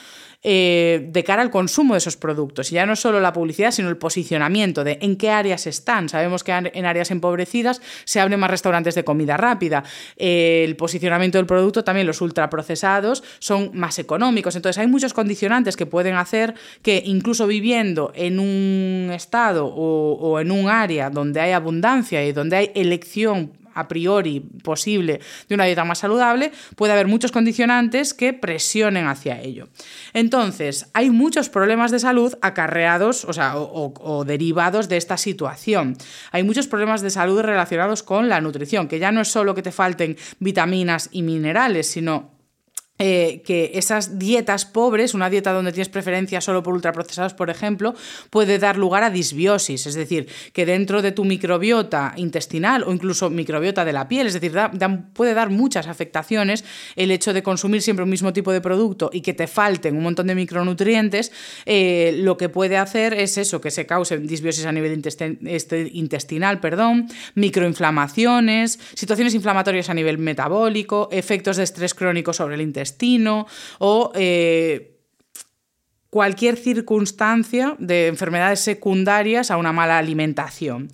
eh, de cara al consumo de esos productos. Y ya no solo la publicidad, sino el posicionamiento de en qué áreas están. Sabemos que en áreas empobrecidas se abren más restaurantes de comida rápida. Eh, el posicionamiento del producto, también los ultraprocesados, son más económicos. Entonces hay muchos condicionantes que pueden hacer que incluso viviendo en un estado o en un área donde hay abundancia y donde hay elección a priori posible de una dieta más saludable, puede haber muchos condicionantes que presionen hacia ello. Entonces, hay muchos problemas de salud acarreados o, sea, o, derivados de esta situación. Hay muchos problemas de salud relacionados con la nutrición, que ya no es solo que te falten vitaminas y minerales, sino eh, que esas dietas pobres, una dieta donde tienes preferencia solo por ultraprocesados, por ejemplo, puede dar lugar a disbiosis, es decir, que dentro de tu microbiota intestinal o incluso microbiota de la piel, es decir, puede dar muchas afectaciones el hecho de consumir siempre un mismo tipo de producto y que te falten un montón de micronutrientes, eh, lo que puede hacer es eso, que se cause disbiosis a nivel este, intestinal, microinflamaciones, situaciones inflamatorias a nivel metabólico, efectos de estrés crónico sobre el intestino, o eh, cualquier circunstancia de enfermedades secundarias a una mala alimentación.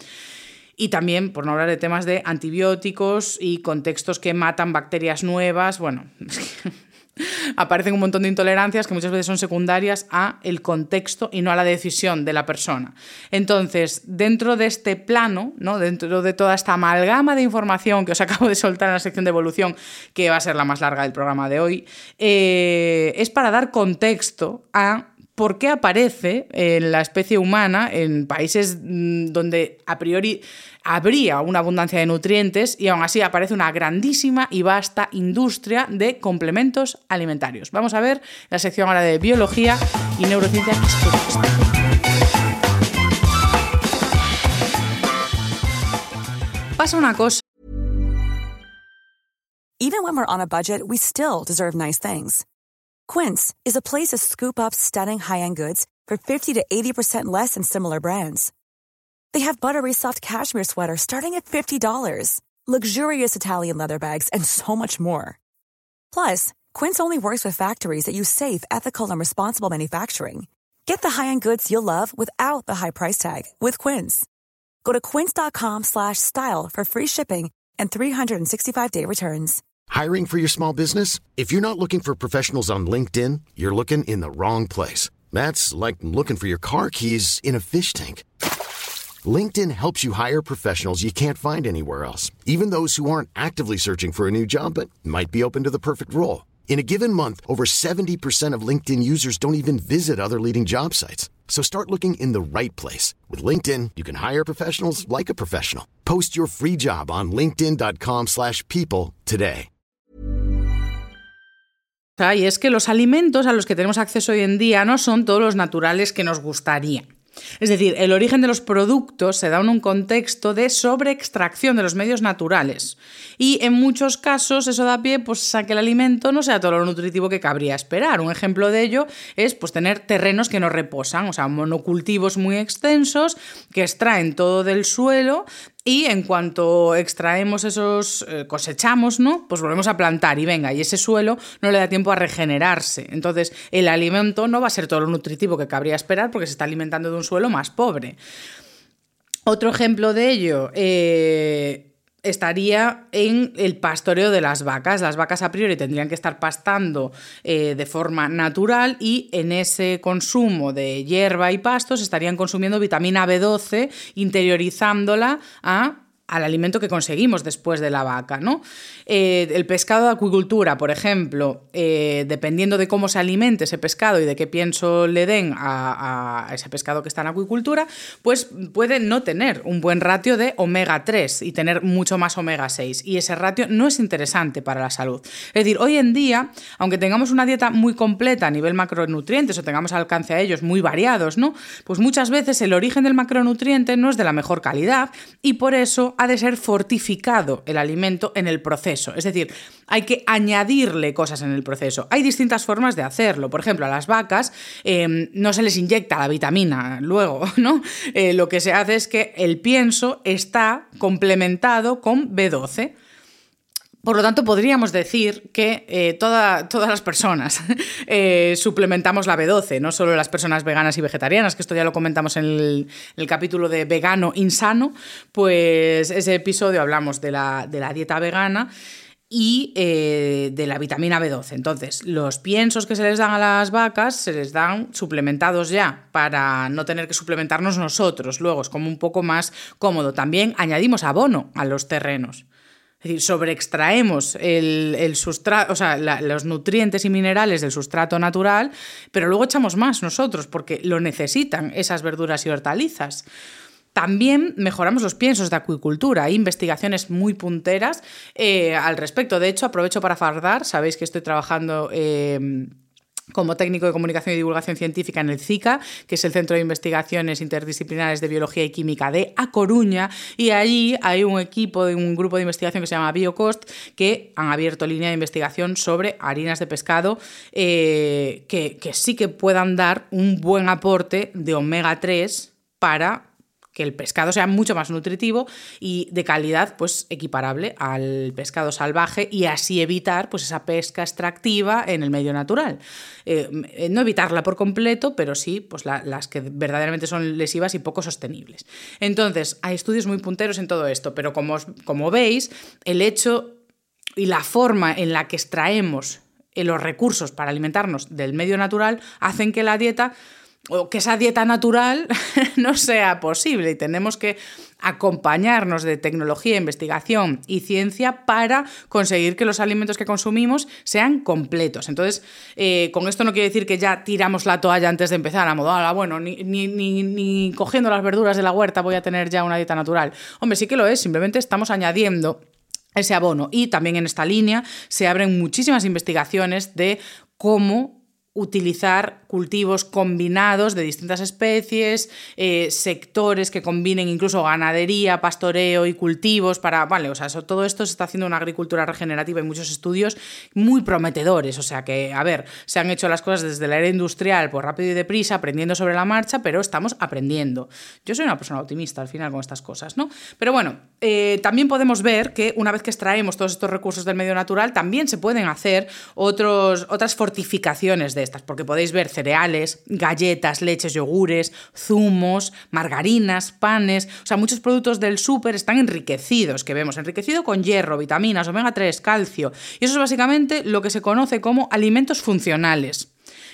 Y también, por no hablar de temas de antibióticos y contextos que matan bacterias nuevas, bueno, aparecen un montón de intolerancias que muchas veces son secundarias a el contexto y no a la decisión de la persona. Entonces, dentro de este plano, ¿no? dentro de toda esta amalgama de información que os acabo de soltar en la sección de evolución, que va a ser la más larga del programa de hoy, eh, es para dar contexto a por qué aparece en la especie humana en países mm, donde a priori habría una abundancia de nutrientes y aún así aparece una grandísima y vasta industria de complementos alimentarios. Vamos a ver la sección ahora de biología y neurociencia. Pasa una cosa. Even when we're on a budget, we still deserve nice things. Quince is a place to scoop up stunning high-end goods for 50 to 80% less than similar brands. They have buttery soft cashmere sweaters starting at $50, luxurious Italian leather bags, and so much more. Plus, Quince only works with factories that use safe, ethical, and responsible manufacturing. Get the high-end goods you'll love without the high price tag with Quince. Go to quince.com/style for free shipping and 365-day returns. Hiring for your small business? If you're not looking for professionals on LinkedIn, you're looking in the wrong place. That's like looking for your car keys in a fish tank. LinkedIn helps you hire professionals you can't find anywhere else, even those who aren't actively searching for a new job but might be open to the perfect role. In a given month, over 70% of LinkedIn users don't even visit other leading job sites. So start looking in the right place. With LinkedIn, you can hire professionals like a professional. Post your free job on linkedin.com slash people today. Y es que los alimentos a los que tenemos acceso hoy en día no son todos los naturales que nos gustaría. Es decir, el origen de los productos se da en un contexto de sobreextracción de los medios naturales. Y en muchos casos eso da pie pues, a que el alimento no sea todo lo nutritivo que cabría esperar. Un ejemplo de ello es pues, tener terrenos que no reposan, o sea, monocultivos muy extensos que extraen todo del suelo y en cuanto extraemos esos, eh, cosechamos, ¿no? Pues volvemos a plantar y venga, y ese suelo no le da tiempo a regenerarse. Entonces, el alimento no va a ser todo lo nutritivo que cabría esperar porque se está alimentando de un suelo más pobre. Otro ejemplo de ello, eh, estaría en el pastoreo de las vacas. Las vacas a priori tendrían que estar pastando eh, de forma natural y en ese consumo de hierba y pastos estarían consumiendo vitamina B12, interiorizándola a al alimento que conseguimos después de la vaca. ¿no? Eh, el pescado de acuicultura, por ejemplo, eh, dependiendo de cómo se alimente ese pescado y de qué pienso le den a, ese pescado que está en acuicultura, pues puede no tener un buen ratio de omega 3 y tener mucho más omega 6. Y ese ratio no es interesante para la salud. Es decir, hoy en día, aunque tengamos una dieta muy completa a nivel macronutrientes o tengamos alcance a ellos muy variados, ¿no? Pues muchas veces el origen del macronutriente no es de la mejor calidad y por eso ha de ser fortificado el alimento en el proceso. Es decir, hay que añadirle cosas en el proceso. Hay distintas formas de hacerlo. Por ejemplo, a las vacas em, no se les inyecta la vitamina luego, ¿no? Eh, lo que se hace es que el pienso está complementado con B12. Por lo tanto, podríamos decir que eh, todas las personas eh, suplementamos la B12, no solo las personas veganas y vegetarianas, que esto ya lo comentamos en el, capítulo de vegano insano, pues ese episodio hablamos de la, dieta vegana y eh, de la vitamina B12. Entonces, los piensos que se les dan a las vacas se les dan suplementados ya para no tener que suplementarnos nosotros. Luego es como un poco más cómodo. También añadimos abono a los terrenos. Es decir, sobreextraemos el, sustrato, o sea, los nutrientes y minerales del sustrato natural, pero luego echamos más nosotros, porque lo necesitan esas verduras y hortalizas. También mejoramos los piensos de acuicultura. Hay investigaciones muy punteras eh, al respecto. De hecho, aprovecho para fardar. Sabéis que estoy trabajando. Eh, como técnico de comunicación y divulgación científica en el CICA, que es el Centro de Investigaciones Interdisciplinares de Biología y Química de A Coruña, y allí hay un equipo, de un grupo de investigación que se llama BioCost, que han abierto línea de investigación sobre harinas de pescado eh, que, que sí que puedan dar un buen aporte de omega 3 para que el pescado sea mucho más nutritivo y de calidad pues equiparable al pescado salvaje y así evitar pues esa pesca extractiva en el medio natural. Eh, no evitarla por completo, pero sí pues las que verdaderamente son lesivas y poco sostenibles. Entonces, hay estudios muy punteros en todo esto, pero como, como veis, el hecho y la forma en la que extraemos los recursos para alimentarnos del medio natural hacen que la dieta o que esa dieta natural no sea posible y tenemos que acompañarnos de tecnología, investigación y ciencia para conseguir que los alimentos que consumimos sean completos. Entonces, eh, con esto no quiere decir que ya tiramos la toalla antes de empezar a modo, ah, bueno, ni, ni, ni cogiendo las verduras de la huerta voy a tener ya una dieta natural. Hombre, sí que lo es, simplemente estamos añadiendo ese abono. Y también en esta línea se abren muchísimas investigaciones de cómo utilizar cultivos combinados de distintas especies, eh, sectores que combinen incluso ganadería, pastoreo y cultivos para, vale, o sea, todo esto se está haciendo una agricultura regenerativa y muchos estudios muy prometedores, o sea que, a ver, se han hecho las cosas desde la era industrial, pues rápido y deprisa, aprendiendo sobre la marcha, pero estamos aprendiendo. Yo soy una persona optimista al final con estas cosas, ¿no? Pero bueno, eh, también podemos ver que una vez que extraemos todos estos recursos del medio natural, también se pueden hacer otros, otras fortificaciones de porque podéis ver cereales, galletas, leches, yogures, zumos, margarinas, panes, o sea, muchos productos del súper están enriquecidos, que vemos, enriquecido con hierro, vitaminas, omega 3, calcio, y eso es básicamente lo que se conoce como alimentos funcionales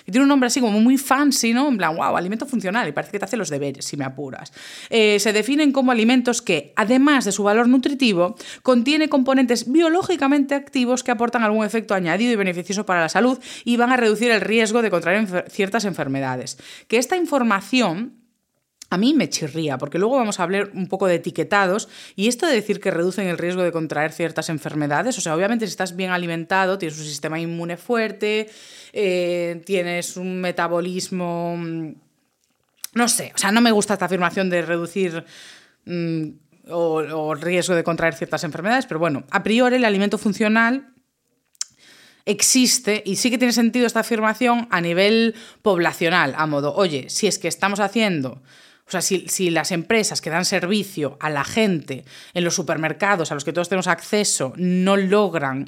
que tiene un nombre así como muy fancy, ¿no? En plan, wow, alimento funcional, y parece que te hace los deberes, si me apuras. Eh, se definen como alimentos que, además de su valor nutritivo, contiene componentes biológicamente activos que aportan algún efecto añadido y beneficioso para la salud y van a reducir el riesgo de contraer ciertas enfermedades. Que esta información a mí me chirría, porque luego vamos a hablar un poco de etiquetados y esto de decir que reducen el riesgo de contraer ciertas enfermedades, o sea, obviamente si estás bien alimentado, tienes un sistema inmune fuerte, eh, tienes un metabolismo... Mm, no sé, o sea, no me gusta esta afirmación de reducir... Mm, o, o riesgo de contraer ciertas enfermedades, pero bueno, a priori el alimento funcional existe y sí que tiene sentido esta afirmación a nivel poblacional, a modo, oye, si es que estamos haciendo o sea, si, las empresas que dan servicio a la gente en los supermercados, a los que todos tenemos acceso, no logran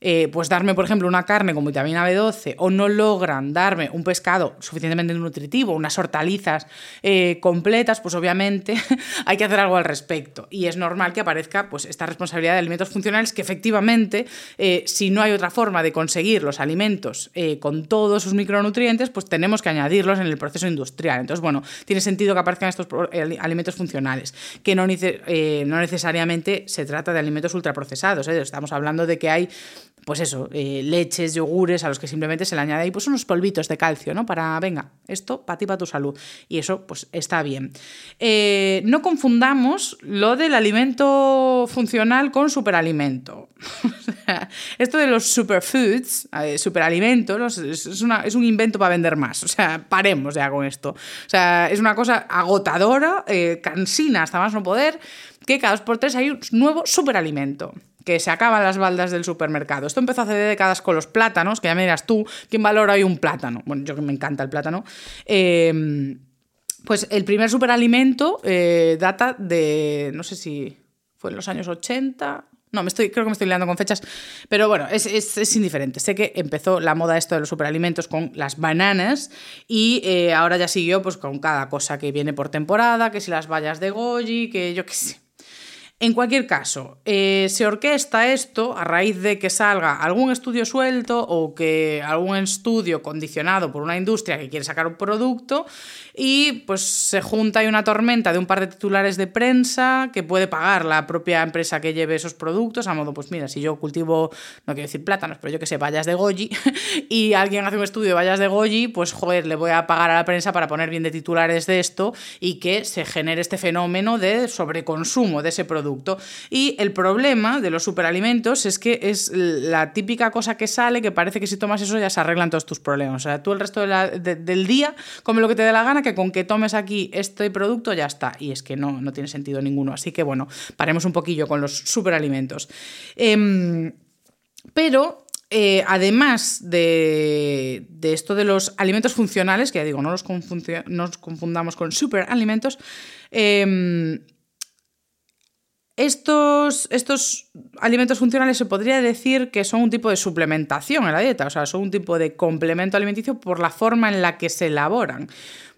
eh, pues darme, por ejemplo, una carne con vitamina B12 o no logran darme un pescado suficientemente nutritivo, unas hortalizas eh, completas, pues obviamente hay que hacer algo al respecto. Y es normal que aparezca pues, esta responsabilidad de alimentos funcionales que efectivamente, eh, si no hay otra forma de conseguir los alimentos con todos sus micronutrientes, pues tenemos que añadirlos en el proceso industrial. Entonces, bueno, tiene sentido que aparezcan estos alimentos funcionales, que no, no necesariamente se trata de alimentos ultraprocesados. Estamos hablando de que hay pues eso, eh, leches, yogures, a los que simplemente se le añade ahí pues unos polvitos de calcio, ¿no? Para, venga, esto para ti, para tu salud. Y eso, pues está bien. Eh, no confundamos lo del alimento funcional con superalimento. esto de los superfoods, eh, superalimentos, es, un invento para vender más. O sea, paremos ya con esto. O sea, es una cosa agotadora, cansina hasta más no poder, que cada dos por tres hay un nuevo superalimento que se acaban las baldas del supermercado. Esto empezó hace décadas con los plátanos, que ya me dirás tú, ¿quién valora hoy un plátano? Bueno, yo que me encanta el plátano. Em, pues el primer superalimento eh, data de, no sé si fue en los años 80, no, me estoy, creo que me estoy liando con fechas, pero bueno, es, es, indiferente. Sé que empezó la moda esto de los superalimentos con las bananas y eh, ahora ya siguió pues con cada cosa que viene por temporada, que si las vallas de goji, que yo qué sé. En cualquier caso, eh, se orquesta esto a raíz de que salga algún estudio suelto o que algún estudio condicionado por una industria que quiere sacar un producto y pues se junta y una tormenta de un par de titulares de prensa que puede pagar la propia empresa que lleve esos productos, a modo, pues mira, si yo cultivo, no quiero decir plátanos, pero yo que sé, vallas de goji, y alguien hace un estudio de vallas de goji, pues joder, le voy a pagar a la prensa para poner bien de titulares de esto y que se genere este fenómeno de sobreconsumo de ese producto. Y el problema de los superalimentos es que es la típica cosa que sale que parece que si tomas eso ya se arreglan todos tus problemas. O sea, tú el resto del día come lo que te dé la gana, con que tomes aquí este producto ya está. Y es que no, no tiene sentido ninguno. Así que bueno, paremos un poquillo con los superalimentos. Em, pero eh, además de, esto de los alimentos funcionales, que ya digo, no los confundamos con superalimentos, eh, estos, estos alimentos funcionales se podría decir que son un tipo de suplementación en la dieta, o sea, son un tipo de complemento alimenticio por la forma en la que se elaboran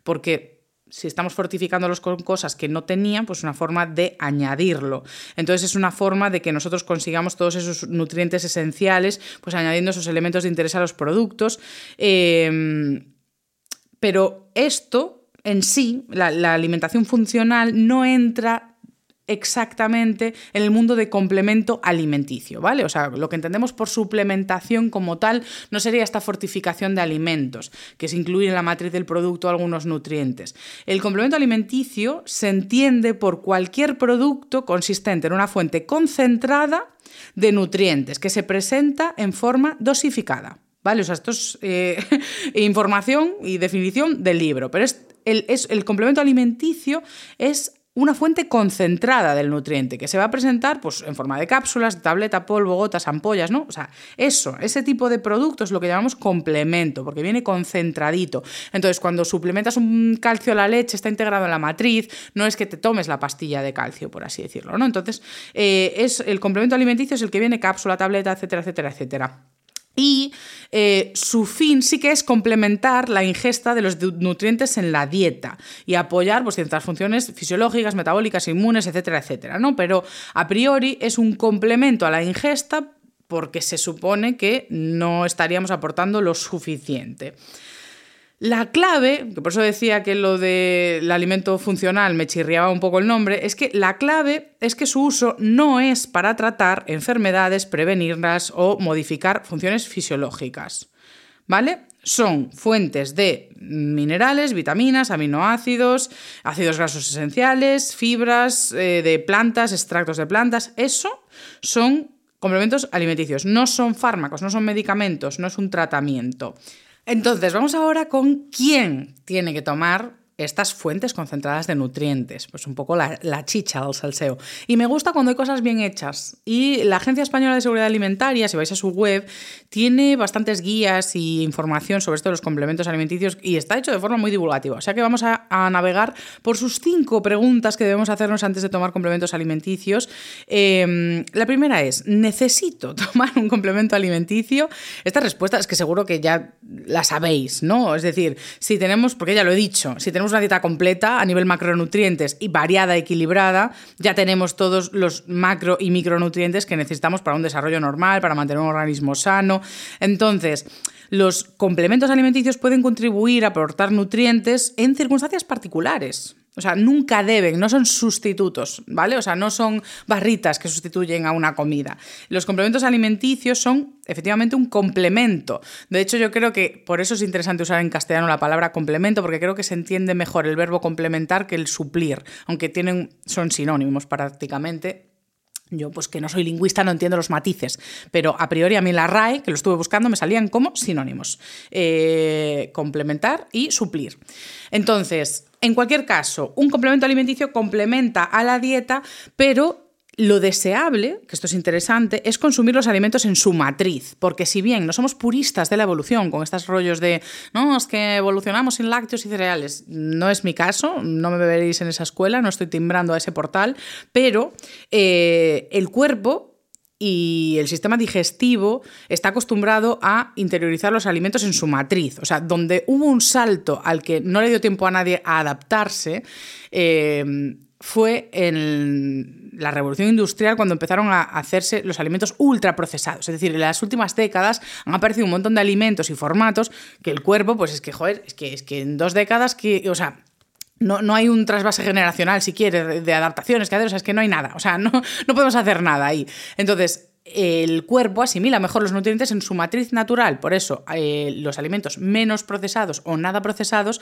porque si estamos fortificándolos con cosas que no tenían, pues una forma de añadirlo. Entonces es una forma de que nosotros consigamos todos esos nutrientes esenciales, pues añadiendo esos elementos de interés a los productos. Em, pero esto en sí, la alimentación funcional, no entra exactamente en el mundo de complemento alimenticio, ¿vale? O sea, lo que entendemos por suplementación como tal no sería esta fortificación de alimentos, que es incluir en la matriz del producto algunos nutrientes. El complemento alimenticio se entiende por cualquier producto consistente en una fuente concentrada de nutrientes que se presenta en forma dosificada. ¿Vale? O sea, esto es eh, información y definición del libro, pero es el, es, el complemento alimenticio es una fuente concentrada del nutriente que se va a presentar pues, en forma de cápsulas, tableta, polvo, gotas, ampollas, ¿no? O sea, eso, ese tipo de producto es lo que llamamos complemento, porque viene concentradito. Entonces, cuando suplementas un calcio a la leche, está integrado en la matriz, no es que te tomes la pastilla de calcio, por así decirlo, ¿no? Entonces, eh, es, el complemento alimenticio es el que viene cápsula, tableta, etcétera, etcétera, etcétera. Y eh, su fin sí que es complementar la ingesta de los nutrientes en la dieta y apoyar pues, ciertas funciones fisiológicas, metabólicas, inmunes, etcétera, etcétera. ¿no? Pero a priori es un complemento a la ingesta porque se supone que no estaríamos aportando lo suficiente. La clave, que por eso decía que lo del alimento funcional me chirriaba un poco el nombre, es que la clave es que su uso no es para tratar enfermedades, prevenirlas o modificar funciones fisiológicas. ¿Vale? Son fuentes de minerales, vitaminas, aminoácidos, ácidos grasos esenciales, fibras eh, de plantas, extractos de plantas. Eso son complementos alimenticios, no son fármacos, no son medicamentos, no es un tratamiento. Entonces, vamos ahora con quién tiene que tomar estas fuentes concentradas de nutrientes, pues un poco la, chicha del salseo. Y me gusta cuando hay cosas bien hechas. Y la Agencia Española de Seguridad Alimentaria, si vais a su web, tiene bastantes guías y información sobre esto de los complementos alimenticios y está hecho de forma muy divulgativa. O sea que vamos a, navegar por sus cinco preguntas que debemos hacernos antes de tomar complementos alimenticios. Em, la primera es, ¿necesito tomar un complemento alimenticio? Esta respuesta es que seguro que ya la sabéis, ¿no? Es decir, si tenemos, porque ya lo he dicho, si tenemos una dieta completa a nivel macronutrientes y variada, equilibrada, ya tenemos todos los macro y micronutrientes que necesitamos para un desarrollo normal, para mantener un organismo sano. Entonces, los complementos alimenticios pueden contribuir a aportar nutrientes en circunstancias particulares. O sea, nunca deben, no son sustitutos, ¿vale? O sea, no son barritas que sustituyen a una comida. Los complementos alimenticios son efectivamente un complemento. De hecho, yo creo que por eso es interesante usar en castellano la palabra complemento, porque creo que se entiende mejor el verbo complementar que el suplir, aunque tienen, son sinónimos prácticamente. Yo, pues que no soy lingüista, no entiendo los matices, pero a priori a mí la RAE, que lo estuve buscando, me salían como sinónimos. Eh, complementar y suplir. Entonces, en cualquier caso, un complemento alimenticio complementa a la dieta, pero lo deseable, que esto es interesante, es consumir los alimentos en su matriz, porque si bien no somos puristas de la evolución con estos rollos de, no, es que evolucionamos sin lácteos y cereales, no es mi caso, no me veréis en esa escuela, no estoy timbrando a ese portal, pero eh, el cuerpo y el sistema digestivo está acostumbrado a interiorizar los alimentos en su matriz. O sea, donde hubo un salto al que no le dio tiempo a nadie a adaptarse, eh, fue en la revolución industrial cuando empezaron a hacerse los alimentos ultraprocesados. Es decir, en las últimas décadas han aparecido un montón de alimentos y formatos que el cuerpo, pues es que, es que, es que en dos décadas, que, o sea, no, no, hay un trasvase generacional, si quieres, de adaptaciones que hacer, o sea, es que no hay nada, o sea, no, no podemos hacer nada ahí. Entonces, el cuerpo asimila mejor los nutrientes en su matriz natural, por eso eh, los alimentos menos procesados o nada procesados,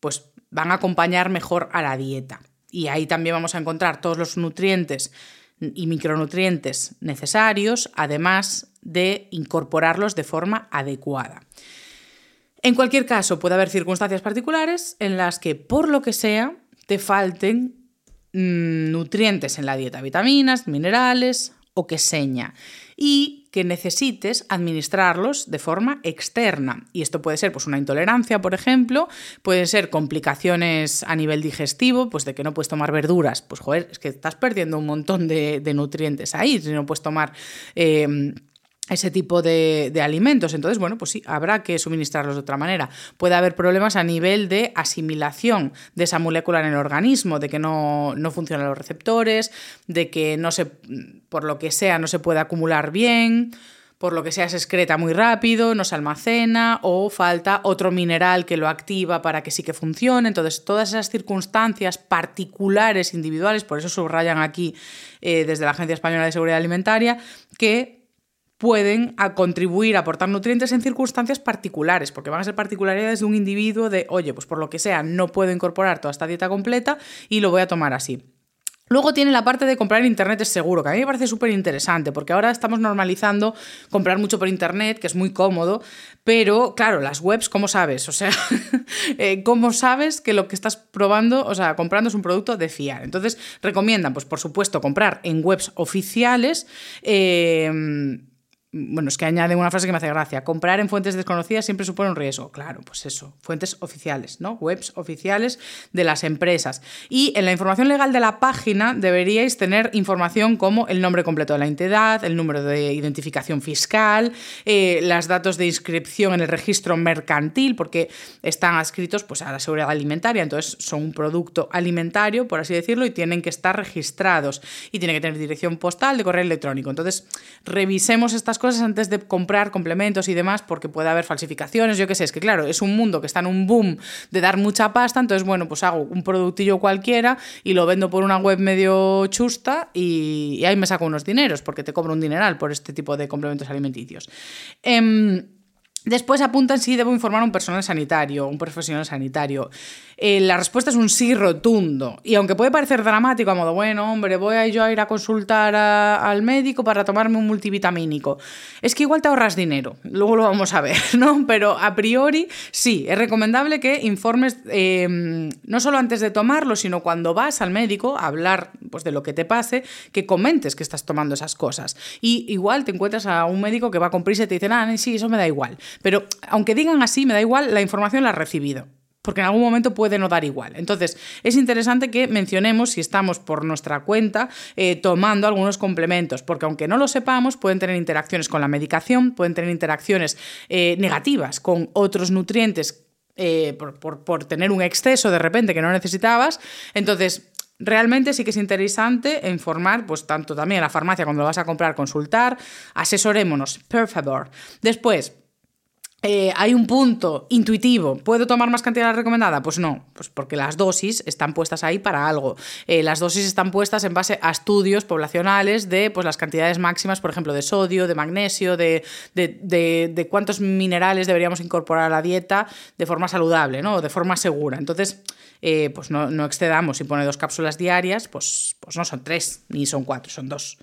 pues van a acompañar mejor a la dieta y ahí también vamos a encontrar todos los nutrientes y micronutrientes necesarios, además de incorporarlos de forma adecuada. En cualquier caso, puede haber circunstancias particulares en las que, por lo que sea, te falten mm, nutrientes en la dieta, vitaminas, minerales o que seña. Y que necesites administrarlos de forma externa. Y esto puede ser pues, una intolerancia, por ejemplo, pueden ser complicaciones a nivel digestivo, pues de que no puedes tomar verduras. Pues joder, es que estás perdiendo un montón de, nutrientes ahí si no puedes tomar... Eh, ese tipo de, alimentos. Entonces, bueno, pues sí, habrá que suministrarlos de otra manera. Puede haber problemas a nivel de asimilación de esa molécula en el organismo, de que no, no funcionan los receptores, de que no se, por lo que sea, no se puede acumular bien por lo que sea se excreta muy rápido, no se almacena o falta otro mineral que lo activa para que sí que funcione. Entonces, todas esas circunstancias particulares, individuales, por eso subrayan aquí eh, desde la Agencia Española de Seguridad Alimentaria, que pueden a contribuir a aportar nutrientes en circunstancias particulares, porque van a ser particularidades de un individuo de, oye, pues por lo que sea, no puedo incorporar toda esta dieta completa y lo voy a tomar así. Luego tiene la parte de comprar en Internet es seguro, que a mí me parece súper interesante, porque ahora estamos normalizando comprar mucho por Internet, que es muy cómodo, pero claro, las webs, ¿cómo sabes? O sea, eh, ¿cómo sabes que lo que estás probando, o sea, comprando es un producto de fiar? Entonces, recomiendan, pues por supuesto, comprar en webs oficiales. Eh, bueno, es que añade una frase que me hace gracia. Comprar en fuentes desconocidas siempre supone un riesgo. Claro, pues eso, fuentes oficiales, ¿no? Webs oficiales de las empresas. Y en la información legal de la página deberíais tener información como el nombre completo de la entidad, el número de identificación fiscal, eh, los datos de inscripción en el registro mercantil, porque están adscritos pues, a la seguridad alimentaria, entonces son un producto alimentario, por así decirlo, y tienen que estar registrados y tienen que tener dirección postal de correo electrónico. Entonces, revisemos estas cosas antes de comprar complementos y demás, porque puede haber falsificaciones, yo qué sé, es que claro, es un mundo que está en un boom de dar mucha pasta, entonces bueno, pues hago un productillo cualquiera y lo vendo por una web medio chusta y, ahí me saco unos dineros, porque te cobro un dineral por este tipo de complementos alimenticios. Em, Después apuntan si debo informar a un personal sanitario, un profesional sanitario. Eh, la respuesta es un sí rotundo. Y aunque puede parecer dramático, a modo, bueno, hombre, voy a yo a ir a consultar al médico para tomarme un multivitamínico, es que igual te ahorras dinero. Luego lo vamos a ver, ¿no? Pero a priori, sí, es recomendable que informes em, no solo antes de tomarlo, sino cuando vas al médico a hablar pues, de lo que te pase, que comentes que estás tomando esas cosas. Y igual te encuentras a un médico que va con prisa y te dice, ah, sí, eso me da igual. Pero aunque digan así, me da igual, la información la has recibido porque en algún momento puede no dar igual. Entonces, es interesante que mencionemos si estamos por nuestra cuenta eh, tomando algunos complementos, porque aunque no lo sepamos, pueden tener interacciones con la medicación, pueden tener interacciones eh, negativas con otros nutrientes eh, por, tener un exceso de repente que no necesitabas. Entonces, realmente sí que es interesante informar, pues tanto también a la farmacia cuando lo vas a comprar, consultar, asesorémonos, por favor. Después, eh, hay un punto intuitivo. ¿Puedo tomar más cantidad de la recomendada? Pues no, pues porque las dosis están puestas ahí para algo. Eh, las dosis están puestas en base a estudios poblacionales de pues, las cantidades máximas, por ejemplo, de sodio, de magnesio, de, de, cuántos minerales deberíamos incorporar a la dieta de forma saludable, ¿no? de forma segura. Entonces, eh, pues no, no, excedamos. Si pone dos cápsulas diarias, pues, pues no son tres, ni son cuatro, son dos.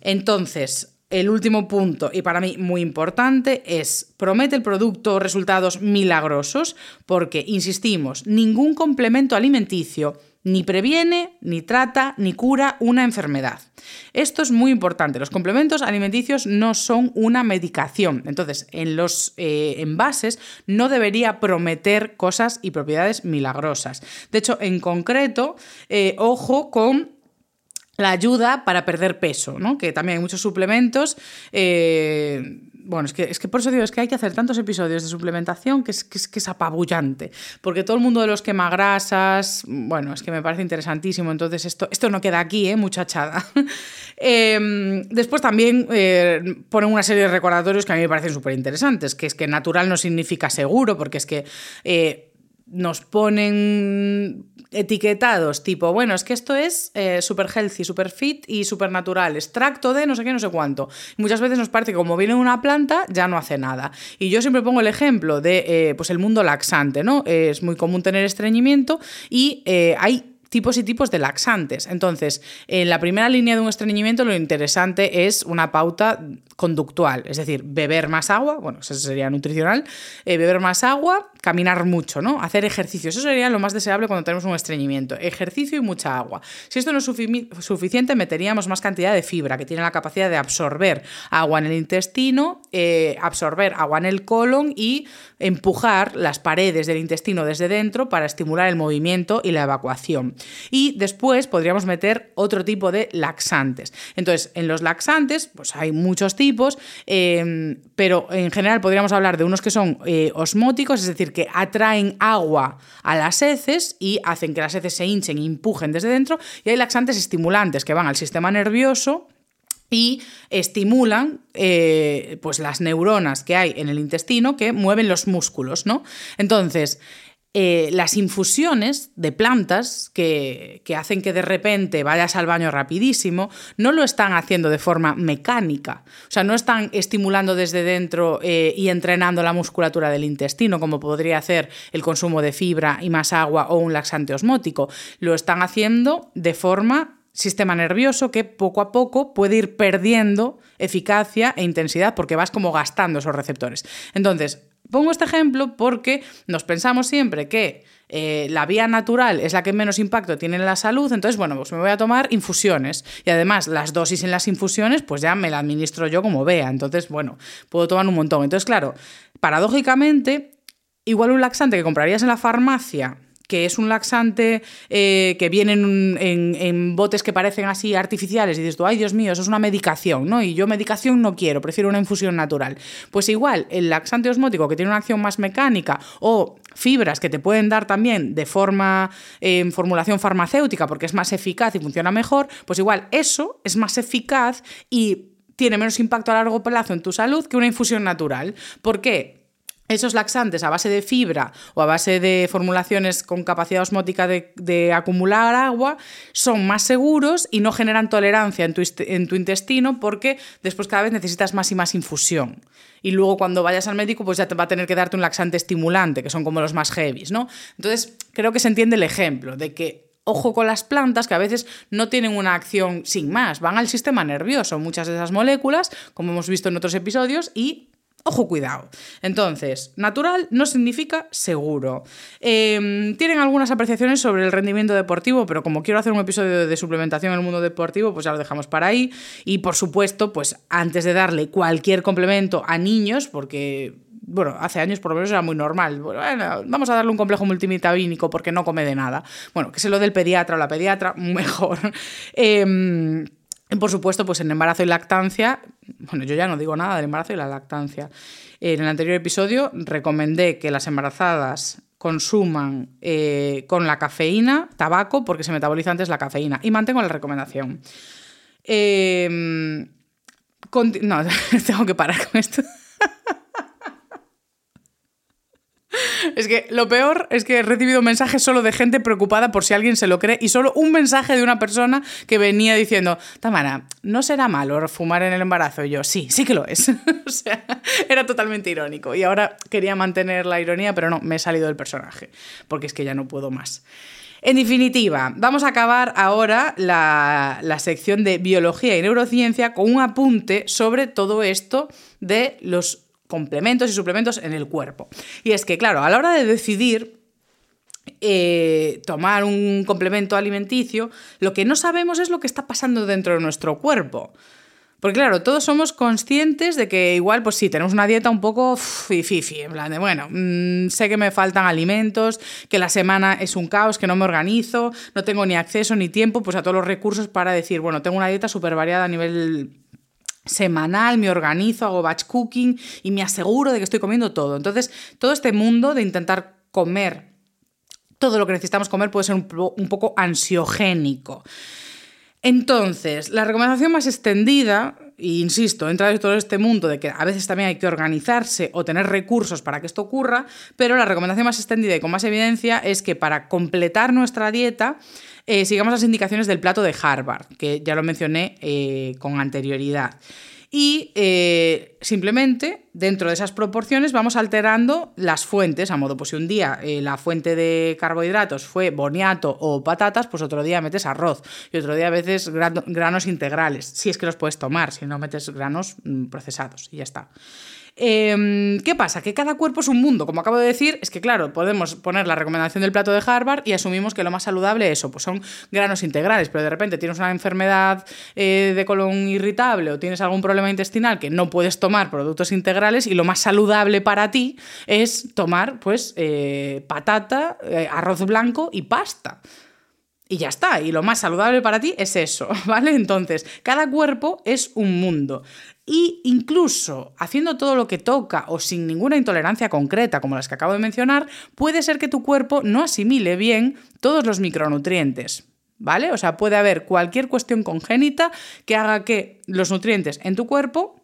Entonces, el último punto, y para mí muy importante, es promete el producto resultados milagrosos, porque, insistimos, ningún complemento alimenticio ni previene, ni trata, ni cura una enfermedad. Esto es muy importante. Los complementos alimenticios no son una medicación. Entonces, en los eh, envases no debería prometer cosas y propiedades milagrosas. De hecho, en concreto, eh, ojo con la ayuda para perder peso, ¿no? que también hay muchos suplementos. Eh, bueno, es que, es que por eso digo, es que hay que hacer tantos episodios de suplementación que es, que es, apabullante, porque todo el mundo de los quemagrasas, bueno, es que me parece interesantísimo, entonces esto, esto no queda aquí, ¿eh? muchachada. Em, después también eh, ponen una serie de recordatorios que a mí me parecen súper interesantes, que es que natural no significa seguro, porque es que... nos ponen etiquetados tipo, bueno, es que esto es eh, super healthy, super fit y super natural, extracto de no sé qué, no sé cuánto. muchas veces nos parece que como viene una planta, ya no hace nada. Y yo siempre pongo el ejemplo de eh, pues el mundo laxante, ¿no? es muy común tener estreñimiento y eh, hay tipos y tipos de laxantes. Entonces, en la primera línea de un estreñimiento lo interesante es una pauta conductual, es decir, beber más agua, bueno, eso sería nutricional, eh, beber más agua, caminar mucho, ¿no? Hacer ejercicio, eso sería lo más deseable cuando tenemos un estreñimiento, ejercicio y mucha agua. Si esto no es suficiente, meteríamos más cantidad de fibra, que tiene la capacidad de absorber agua en el intestino, eh, absorber agua en el colon y empujar las paredes del intestino desde dentro para estimular el movimiento y la evacuación. Y después podríamos meter otro tipo de laxantes. Entonces, en los laxantes, pues hay muchos tipos, eh, pero en general podríamos hablar de unos que son eh, osmóticos, es decir, que atraen agua a las heces y hacen que las heces se hinchen e empujen desde dentro. Y hay laxantes estimulantes que van al sistema nervioso y estimulan eh, pues las neuronas que hay en el intestino que mueven los músculos, ¿no? Entonces, eh, las infusiones de plantas que, hacen que de repente vayas al baño rapidísimo, no lo están haciendo de forma mecánica. O sea, no están estimulando desde dentro eh, y entrenando la musculatura del intestino, como podría hacer el consumo de fibra y más agua o un laxante osmótico. Lo están haciendo de forma sistema nervioso que poco a poco puede ir perdiendo eficacia e intensidad porque vas como gastando esos receptores. Entonces, Pongo este ejemplo porque nos pensamos siempre que eh, la vía natural es la que menos impacto tiene en la salud, entonces, bueno, pues me voy a tomar infusiones. Y además, las dosis en las infusiones, pues ya me la administro yo como vea. Entonces, bueno, puedo tomar un montón. Entonces, claro, paradójicamente, igual un laxante que comprarías en la farmacia que es un laxante eh, que viene en, botes que parecen así artificiales y dices tú, ay Dios mío, eso es una medicación, ¿no? Y yo medicación no quiero, prefiero una infusión natural. Pues igual, el laxante osmótico que tiene una acción más mecánica o fibras que te pueden dar también de forma en formulación farmacéutica porque es más eficaz y funciona mejor, pues igual eso es más eficaz y tiene menos impacto a largo plazo en tu salud que una infusión natural. ¿Por qué? Esos laxantes a base de fibra o a base de formulaciones con capacidad osmótica de, acumular agua son más seguros y no generan tolerancia en tu, intestino porque después cada vez necesitas más y más infusión. Y luego cuando vayas al médico pues ya te va a tener que darte un laxante estimulante, que son como los más heavies, ¿no? Entonces creo que se entiende el ejemplo de que ojo con las plantas que a veces no tienen una acción sin más, van al sistema nervioso, muchas de esas moléculas, como hemos visto en otros episodios, y Ojo, cuidado. Entonces, natural no significa seguro. Em, tienen algunas apreciaciones sobre el rendimiento deportivo, pero como quiero hacer un episodio de suplementación en el mundo deportivo, pues ya lo dejamos para ahí. Y por supuesto, pues antes de darle cualquier complemento a niños, porque bueno, hace años por lo menos era muy normal. Bueno, vamos a darle un complejo multivitamínico porque no come de nada. Bueno, que se lo del pediatra o la pediatra, mejor. Eh, por supuesto, pues en embarazo y lactancia, bueno, yo ya no digo nada del embarazo y la lactancia. En el anterior episodio recomendé que las embarazadas consuman eh, con la cafeína tabaco porque se metaboliza antes la cafeína y mantengo la recomendación. Em, no, tengo que parar con esto. Es que lo peor es que he recibido mensajes solo de gente preocupada por si alguien se lo cree y solo un mensaje de una persona que venía diciendo, Tamara, ¿no será malo fumar en el embarazo? Y yo, sí, sí que lo es. o sea, era totalmente irónico. Y ahora quería mantener la ironía, pero no, me he salido del personaje, porque es que ya no puedo más. En definitiva, vamos a acabar ahora la, la, sección de biología y neurociencia con un apunte sobre todo esto de los complementos y suplementos en el cuerpo. Y es que, claro, a la hora de decidir eh, tomar un complemento alimenticio, lo que no sabemos es lo que está pasando dentro de nuestro cuerpo. Porque claro, todos somos conscientes de que igual, pues sí, tenemos una dieta un poco fifi, en plan de, bueno, mm, sé que me faltan alimentos, que la semana es un caos, que no me organizo, no tengo ni acceso ni tiempo pues a todos los recursos para decir, bueno, tengo una dieta súper variada a nivel semanal, me organizo, hago batch cooking y me aseguro de que estoy comiendo todo. Entonces, todo este mundo de intentar comer todo lo que necesitamos comer puede ser un, poco ansiogénico. Entonces, la recomendación más extendida, e insisto, entra en todo este mundo de que a veces también hay que organizarse o tener recursos para que esto ocurra, pero la recomendación más extendida y con más evidencia es que para completar nuestra dieta eh, sigamos las indicaciones del plato de Harvard, que ya lo mencioné eh, con anterioridad. Y eh, simplemente dentro de esas proporciones vamos alterando las fuentes, a modo, pues si un día la fuente de carbohidratos fue boniato o patatas, pues otro día metes arroz y otro día a veces granos integrales, si es que los puedes tomar, si no metes granos mm, procesados y ya está. Em, ¿Qué pasa? Que cada cuerpo es un mundo. Como acabo de decir, es que, claro, podemos poner la recomendación del plato de Harvard y asumimos que lo más saludable eso, pues son granos integrales, pero de repente tienes una enfermedad eh, de colon irritable o tienes algún problema intestinal que no puedes tomar productos integrales y lo más saludable para ti es tomar, pues, eh, patata, eh, arroz blanco y pasta. Y ya está, y lo más saludable para ti es eso, ¿vale? Entonces, cada cuerpo es un mundo. Y incluso haciendo todo lo que toca o sin ninguna intolerancia concreta, como las que acabo de mencionar, puede ser que tu cuerpo no asimile bien todos los micronutrientes. ¿Vale? O sea, puede haber cualquier cuestión congénita que haga que los nutrientes en tu cuerpo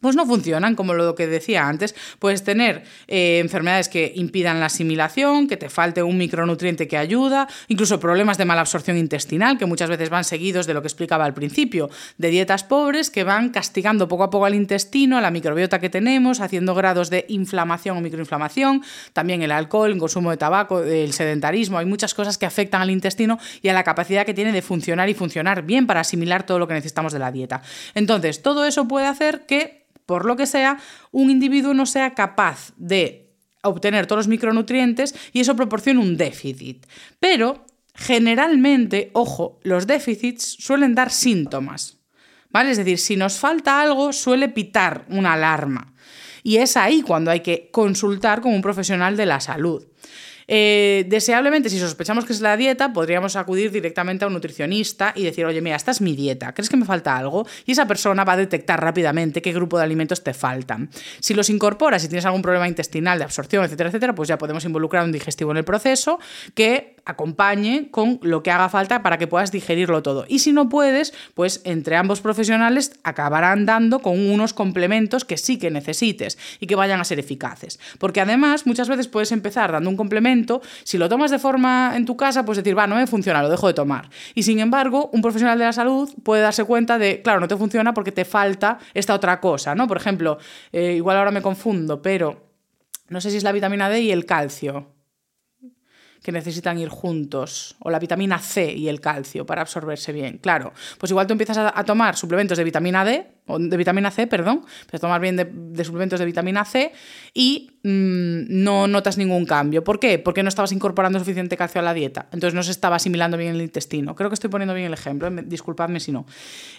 pues no funcionan, como lo que decía antes. Puedes tener eh, enfermedades que impidan la asimilación, que te falte un micronutriente que ayuda, incluso problemas de mala absorción intestinal, que muchas veces van seguidos de lo que explicaba al principio, de dietas pobres que van castigando poco a poco al intestino, a la microbiota que tenemos, haciendo grados de inflamación o microinflamación, también el alcohol, el consumo de tabaco, el sedentarismo, hay muchas cosas que afectan al intestino y a la capacidad que tiene de funcionar y funcionar bien para asimilar todo lo que necesitamos de la dieta. Entonces, todo eso puede hacer que por lo que sea, un individuo no sea capaz de obtener todos los micronutrientes y eso proporciona un déficit. Pero generalmente, ojo, los déficits suelen dar síntomas. ¿Vale? Es decir, si nos falta algo, suele pitar una alarma. Y es ahí cuando hay que consultar con un profesional de la salud. Eh, deseablemente, si sospechamos que es la dieta, podríamos acudir directamente a un nutricionista y decir, oye, mira, esta es mi dieta, ¿crees que me falta algo? Y esa persona va a detectar rápidamente qué grupo de alimentos te faltan. Si los incorporas, si tienes algún problema intestinal de absorción, etcétera, etcétera, pues ya podemos involucrar un digestivo en el proceso que acompañe con lo que haga falta para que puedas digerirlo todo. Y si no puedes, pues entre ambos profesionales acabarán dando con unos complementos que sí que necesites y que vayan a ser eficaces. Porque además muchas veces puedes empezar dando un complemento, si lo tomas de forma en tu casa, pues decir, va, no me funciona, lo dejo de tomar. Y sin embargo, un profesional de la salud puede darse cuenta de, claro, no te funciona porque te falta esta otra cosa, ¿no? Por ejemplo, eh, igual ahora me confundo, pero no sé si es la vitamina D y el calcio que necesitan ir juntos, o la vitamina C y el calcio para absorberse bien. Claro, pues igual tú empiezas a, tomar suplementos de vitamina D, de vitamina C, perdón, a tomar bien de, suplementos de vitamina C y mm, no notas ningún cambio. ¿Por qué? Porque no estabas incorporando suficiente calcio a la dieta, entonces no se estaba asimilando bien el intestino. Creo que estoy poniendo bien el ejemplo, eh, disculpadme si no.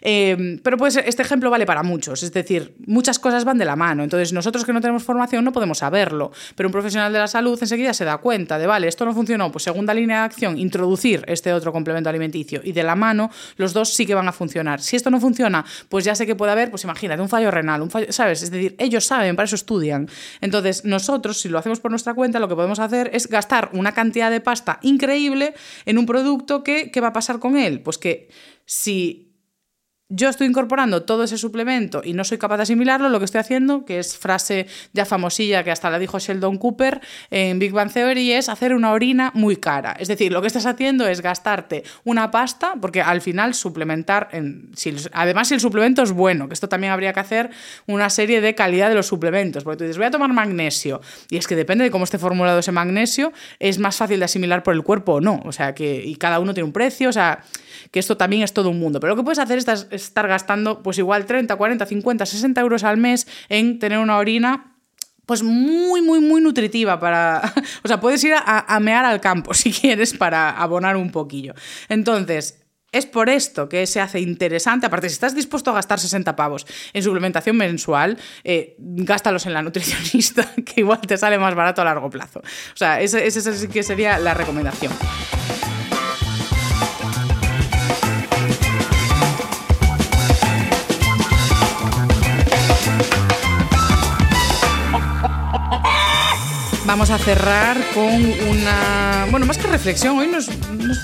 Eh, pero pues este ejemplo vale para muchos, es decir, muchas cosas van de la mano, entonces nosotros que no tenemos formación no podemos saberlo, pero un profesional de la salud enseguida se da cuenta de, vale, esto no funciona no, pues segunda línea de acción, introducir este otro complemento alimenticio y de la mano, los dos sí que van a funcionar. Si esto no funciona, pues ya sé que puede haber, pues imagínate, un fallo renal, un fallo, ¿sabes? Es decir, ellos saben, para eso estudian. Entonces, nosotros, si lo hacemos por nuestra cuenta, lo que podemos hacer es gastar una cantidad de pasta increíble en un producto que, ¿qué va a pasar con él? Pues que si yo estoy incorporando todo ese suplemento y no soy capaz de asimilarlo, lo que estoy haciendo, que es frase ya famosilla que hasta la dijo Sheldon Cooper en Big Bang Theory, es hacer una orina muy cara. Es decir, lo que estás haciendo es gastarte una pasta, porque al final suplementar, además si el suplemento es bueno, que esto también habría que hacer una serie de calidad de los suplementos, porque tú dices, voy a tomar magnesio, y es que depende de cómo esté formulado ese magnesio, es más fácil de asimilar por el cuerpo o no, o sea, que y cada uno tiene un precio, o sea, que esto también es todo un mundo, pero lo que puedes hacer es estar gastando pues igual 30, 40, 50, 60 euros al mes en tener una orina pues muy, muy, muy nutritiva para... O sea, puedes ir a, mear al campo si quieres para abonar un poquillo. Entonces, es por esto que se hace interesante. Aparte, si estás dispuesto a gastar 60 pavos en suplementación mensual, eh, gástalos en la nutricionista, que igual te sale más barato a largo plazo. O sea, esa, esa sí que sería la recomendación. Vamos a cerrar con una, bueno, más que reflexión, hoy no es,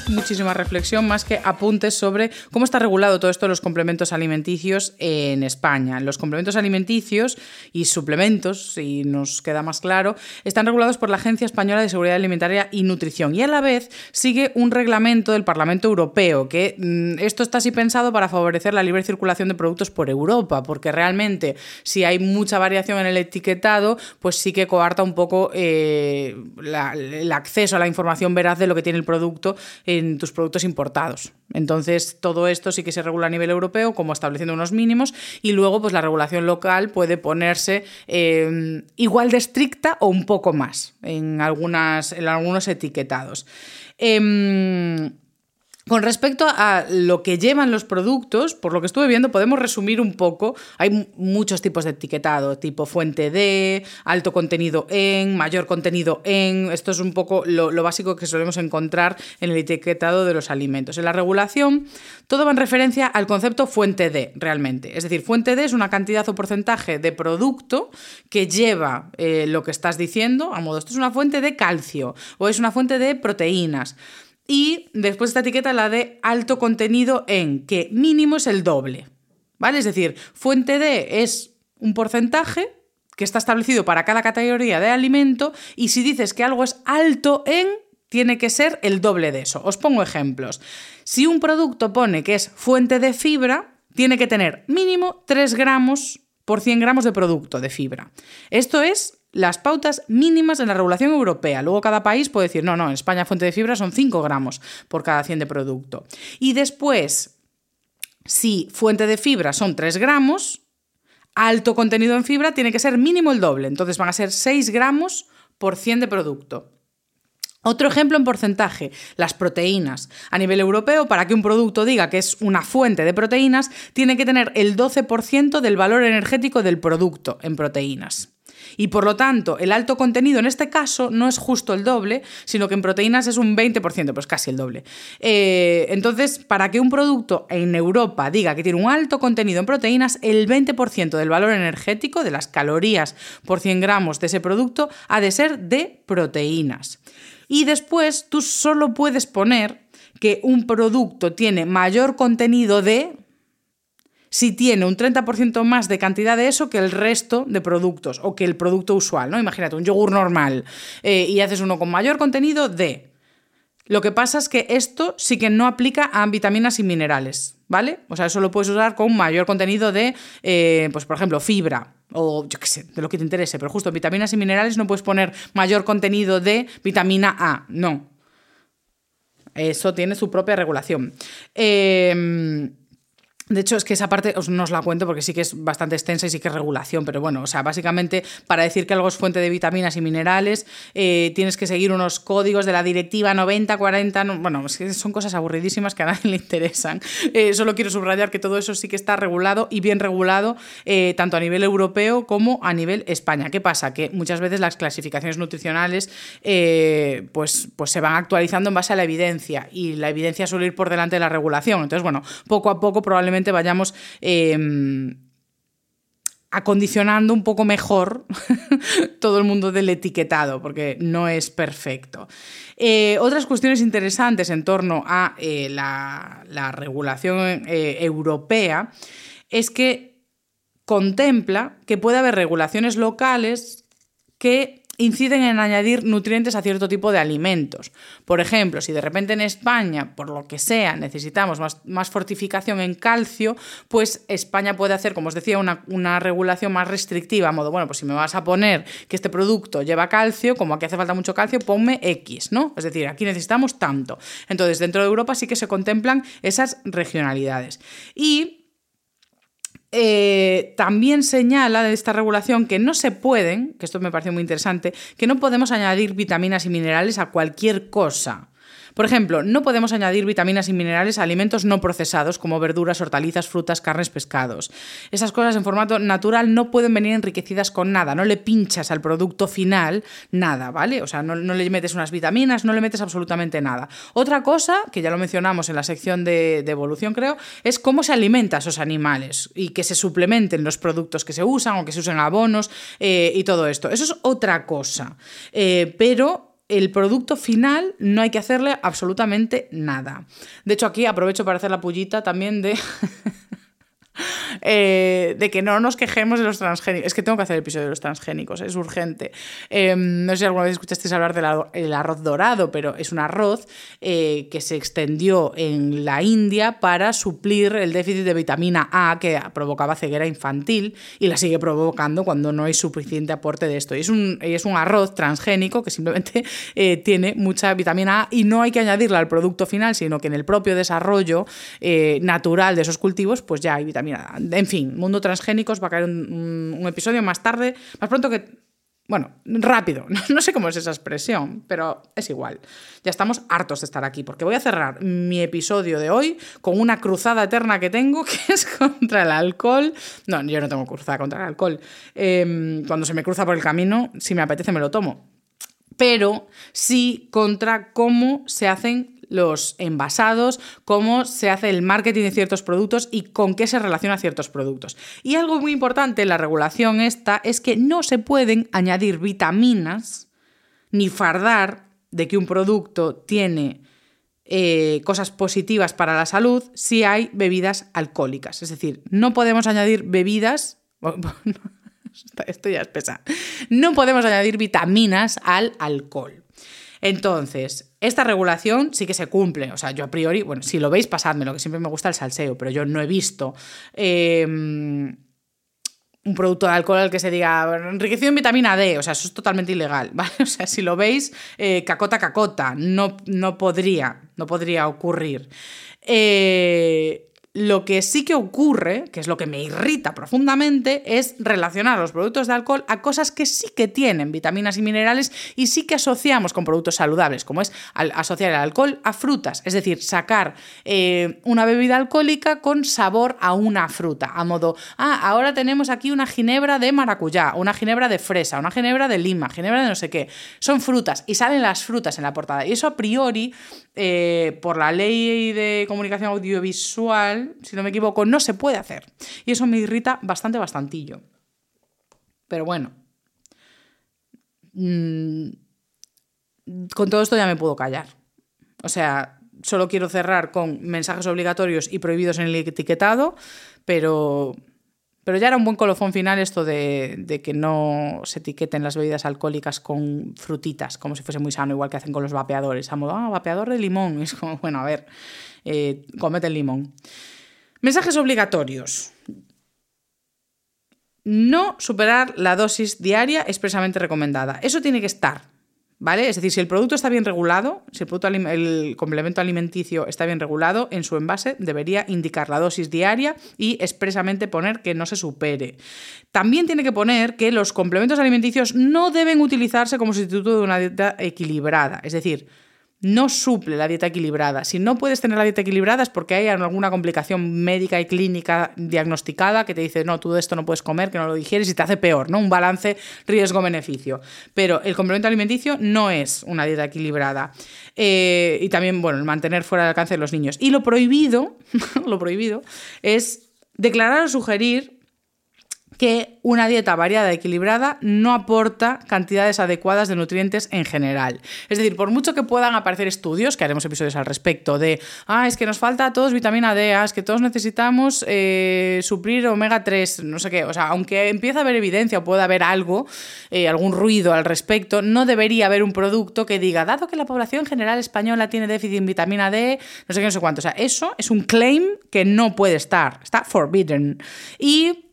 muchísima reflexión, más que apuntes sobre cómo está regulado todo esto de los complementos alimenticios en España. Los complementos alimenticios y suplementos, si nos queda más claro, están regulados por la Agencia Española de Seguridad Alimentaria y Nutrición y a la vez sigue un reglamento del Parlamento Europeo, que mm, esto está así pensado para favorecer la libre circulación de productos por Europa, porque realmente si hay mucha variación en el etiquetado, pues sí que coarta un poco... Eh, el acceso a la información veraz de lo que tiene el producto en tus productos importados. Entonces, todo esto sí que se regula a nivel europeo, como estableciendo unos mínimos, y luego, pues la regulación local puede ponerse eh, igual de estricta o un poco más en, algunas, en algunos etiquetados. Em, con respecto a lo que llevan los productos, por lo que estuve viendo, podemos resumir un poco. Hay muchos tipos de etiquetado, tipo fuente de, alto contenido en, mayor contenido en. Esto es un poco lo, básico que solemos encontrar en el etiquetado de los alimentos. En la regulación, todo va en referencia al concepto fuente de, realmente. Es decir, fuente de es una cantidad o porcentaje de producto que lleva eh, lo que estás diciendo, a modo, esto es una fuente de calcio o es una fuente de proteínas. Y después esta etiqueta la de alto contenido en, que mínimo es el doble. ¿Vale? Es decir, fuente de es un porcentaje que está establecido para cada categoría de alimento y si dices que algo es alto en, tiene que ser el doble de eso. Os pongo ejemplos. Si un producto pone que es fuente de fibra, tiene que tener mínimo 3 gramos por 100 gramos de producto de fibra. Esto es las pautas mínimas de la regulación europea. Luego cada país puede decir, no, no, en España fuente de fibra son 5 gramos por cada 100 de producto. Y después, si fuente de fibra son 3 gramos, alto contenido en fibra tiene que ser mínimo el doble. Entonces van a ser 6 gramos por 100 de producto. Otro ejemplo en porcentaje, las proteínas. A nivel europeo, para que un producto diga que es una fuente de proteínas, tiene que tener el 12% del valor energético del producto en proteínas. Y por lo tanto, el alto contenido en este caso no es justo el doble, sino que en proteínas es un 20%, pues casi el doble. Eh, entonces, para que un producto en Europa diga que tiene un alto contenido en proteínas, el 20% del valor energético, de las calorías por 100 gramos de ese producto, ha de ser de proteínas. Y después tú solo puedes poner que un producto tiene mayor contenido de si tiene un 30% más de cantidad de eso que el resto de productos o que el producto usual, ¿no? Imagínate, un yogur normal eh, y haces uno con mayor contenido de... Lo que pasa es que esto sí que no aplica a vitaminas y minerales, ¿vale? O sea, eso lo puedes usar con mayor contenido de, eh, pues por ejemplo, fibra o yo qué sé, de lo que te interese, pero justo vitaminas y minerales no puedes poner mayor contenido de vitamina A, no. Eso tiene su propia regulación. Eh, de hecho, es que esa parte os, no os la cuento porque sí que es bastante extensa y sí que es regulación, pero bueno, o sea, básicamente para decir que algo es fuente de vitaminas y minerales, eh, tienes que seguir unos códigos de la directiva 90, 40, bueno, es que son cosas aburridísimas que a nadie le interesan. Eh, solo quiero subrayar que todo eso sí que está regulado y bien regulado, eh, tanto a nivel europeo como a nivel España. ¿Qué pasa? Que muchas veces las clasificaciones nutricionales pues, pues se van actualizando en base a la evidencia y la evidencia suele ir por delante de la regulación. Entonces, bueno, poco a poco probablemente vayamos em, acondicionando un poco mejor todo el mundo del etiquetado, porque no es perfecto. Eh, otras cuestiones interesantes en torno a eh, la, regulación eh, europea es que contempla que puede haber regulaciones locales que inciden en añadir nutrientes a cierto tipo de alimentos. Por ejemplo, si de repente en España, por lo que sea, necesitamos más, fortificación en calcio, pues España puede hacer, como os decía, una, una, regulación más restrictiva, a modo, bueno, pues si me vas a poner que este producto lleva calcio, como aquí hace falta mucho calcio, ponme X, ¿no? Es decir, aquí necesitamos tanto. Entonces, dentro de Europa sí que se contemplan esas regionalidades. Y eh, también señala de esta regulación que no se pueden, que esto me parece muy interesante, que no podemos añadir vitaminas y minerales a cualquier cosa. Por ejemplo, no podemos añadir vitaminas y minerales a alimentos no procesados como verduras, hortalizas, frutas, carnes, pescados. Esas cosas en formato natural no pueden venir enriquecidas con nada, no le pinchas al producto final nada, ¿vale? O sea, no, le metes unas vitaminas, no le metes absolutamente nada. Otra cosa, que ya lo mencionamos en la sección de, evolución creo, es cómo se alimenta esos animales y que se suplementen los productos que se usan o que se usen abonos eh, y todo esto. Eso es otra cosa. Eh, pero el producto final no hay que hacerle absolutamente nada. De hecho, aquí aprovecho para hacer la pullita también de Eh, de que no nos quejemos de los transgénicos. Es que tengo que hacer el episodio de los transgénicos, es urgente. Em, no sé si alguna vez escuchasteis hablar del arroz dorado, pero es un arroz eh, que se extendió en la India para suplir el déficit de vitamina A que provocaba ceguera infantil y la sigue provocando cuando no hay suficiente aporte de esto. Y es un, es un arroz transgénico que simplemente eh, tiene mucha vitamina A y no hay que añadirla al producto final, sino que en el propio desarrollo natural de esos cultivos, pues ya hay vitamina en fin, mundo transgénicos va a caer un, episodio más tarde, más pronto que bueno, rápido, no sé cómo es esa expresión, pero es igual. Ya estamos hartos de estar aquí, porque voy a cerrar mi episodio de hoy con una cruzada eterna que tengo, que es contra el alcohol. No, yo no tengo cruzada contra el alcohol. Em, cuando se me cruza por el camino, si me apetece me lo tomo. Pero sí contra cómo se hacen los envasados, cómo se hace el marketing de ciertos productos y con qué se relaciona ciertos productos. Y algo muy importante en la regulación esta es que no se pueden añadir vitaminas ni fardar de que un producto tiene eh, cosas positivas para la salud si hay bebidas alcohólicas. Es decir, no podemos añadir bebidas... Esto ya es pesa. No podemos añadir vitaminas al alcohol. Entonces, esta regulación sí que se cumple. O sea, yo a priori, bueno, si lo veis, pasadme, lo que siempre me gusta el salseo, pero yo no he visto. Em, un producto de alcohol al que se diga enriquecido en vitamina D, o sea, eso es totalmente ilegal, ¿vale? O sea, si lo veis, eh, cacota, cacota, no, no podría, no podría ocurrir. Eh, lo que sí que ocurre, que es lo que me irrita profundamente, es relacionar los productos de alcohol a cosas que sí que tienen vitaminas y minerales y sí que asociamos con productos saludables, como es asociar el alcohol a frutas, es decir, sacar eh, una bebida alcohólica con sabor a una fruta, a modo, ah, ahora tenemos aquí una ginebra de maracuyá, una ginebra de fresa, una ginebra de lima, ginebra de no sé qué, son frutas y salen las frutas en la portada y eso a priori, eh, por la ley de comunicación audiovisual, si no me equivoco, no se puede hacer. Y eso me irrita bastante, bastantillo. Pero bueno. Mm, con todo esto ya me puedo callar. O sea, solo quiero cerrar con mensajes obligatorios y prohibidos en el etiquetado, pero, pero ya era un buen colofón final esto de, que no se etiqueten las bebidas alcohólicas con frutitas, como si fuese muy sano, igual que hacen con los vapeadores. A modo, ah, vapeador de limón. es como, bueno, a ver, eh, comete el limón. Mensajes obligatorios. No superar la dosis diaria expresamente recomendada. Eso tiene que estar. ¿Vale? Es decir, si el producto está bien regulado, si el, producto, el complemento alimenticio está bien regulado, en su envase debería indicar la dosis diaria y expresamente poner que no se supere. También tiene que poner que los complementos alimenticios no deben utilizarse como sustituto de una dieta equilibrada. Es decir, no suple la dieta equilibrada. Si no puedes tener la dieta equilibrada es porque hay alguna complicación médica y clínica diagnosticada que te dice, no, tú esto no puedes comer, que no lo digieres y te hace peor, ¿no? Un balance riesgo-beneficio. Pero el complemento alimenticio no es una dieta equilibrada. Eh, y también, bueno, el mantener fuera del alcance de los niños. Y lo prohibido, lo prohibido, es declarar o sugerir que una dieta variada y equilibrada no aporta cantidades adecuadas de nutrientes en general. Es decir, por mucho que puedan aparecer estudios, que haremos episodios al respecto, de, ah, es que nos falta a todos vitamina D, ah, es que todos necesitamos eh, suplir omega 3, no sé qué, o sea, aunque empiece a haber evidencia o pueda haber algo, eh, algún ruido al respecto, no debería haber un producto que diga, dado que la población general española tiene déficit en vitamina D, no sé qué, no sé cuánto. O sea, eso es un claim que no puede estar, está forbidden. Y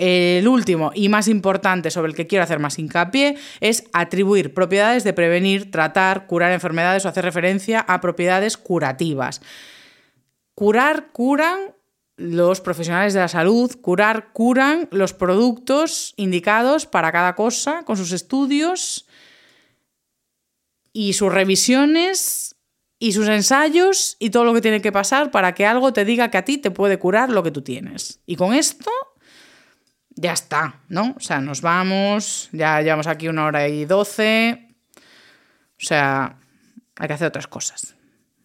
el último y más importante sobre el que quiero hacer más hincapié es atribuir propiedades de prevenir, tratar, curar enfermedades o hacer referencia a propiedades curativas. Curar, curan los profesionales de la salud, curar, curan los productos indicados para cada cosa con sus estudios y sus revisiones y sus ensayos y todo lo que tiene que pasar para que algo te diga que a ti te puede curar lo que tú tienes. Y con esto ya está, ¿no? O sea, nos vamos, ya llevamos aquí una hora y doce. O sea, hay que hacer otras cosas.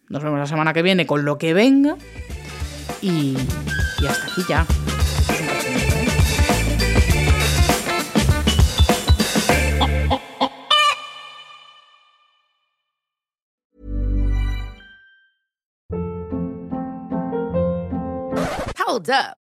Nos vemos la semana que viene con lo que venga. Y, hasta aquí ya. Hold up.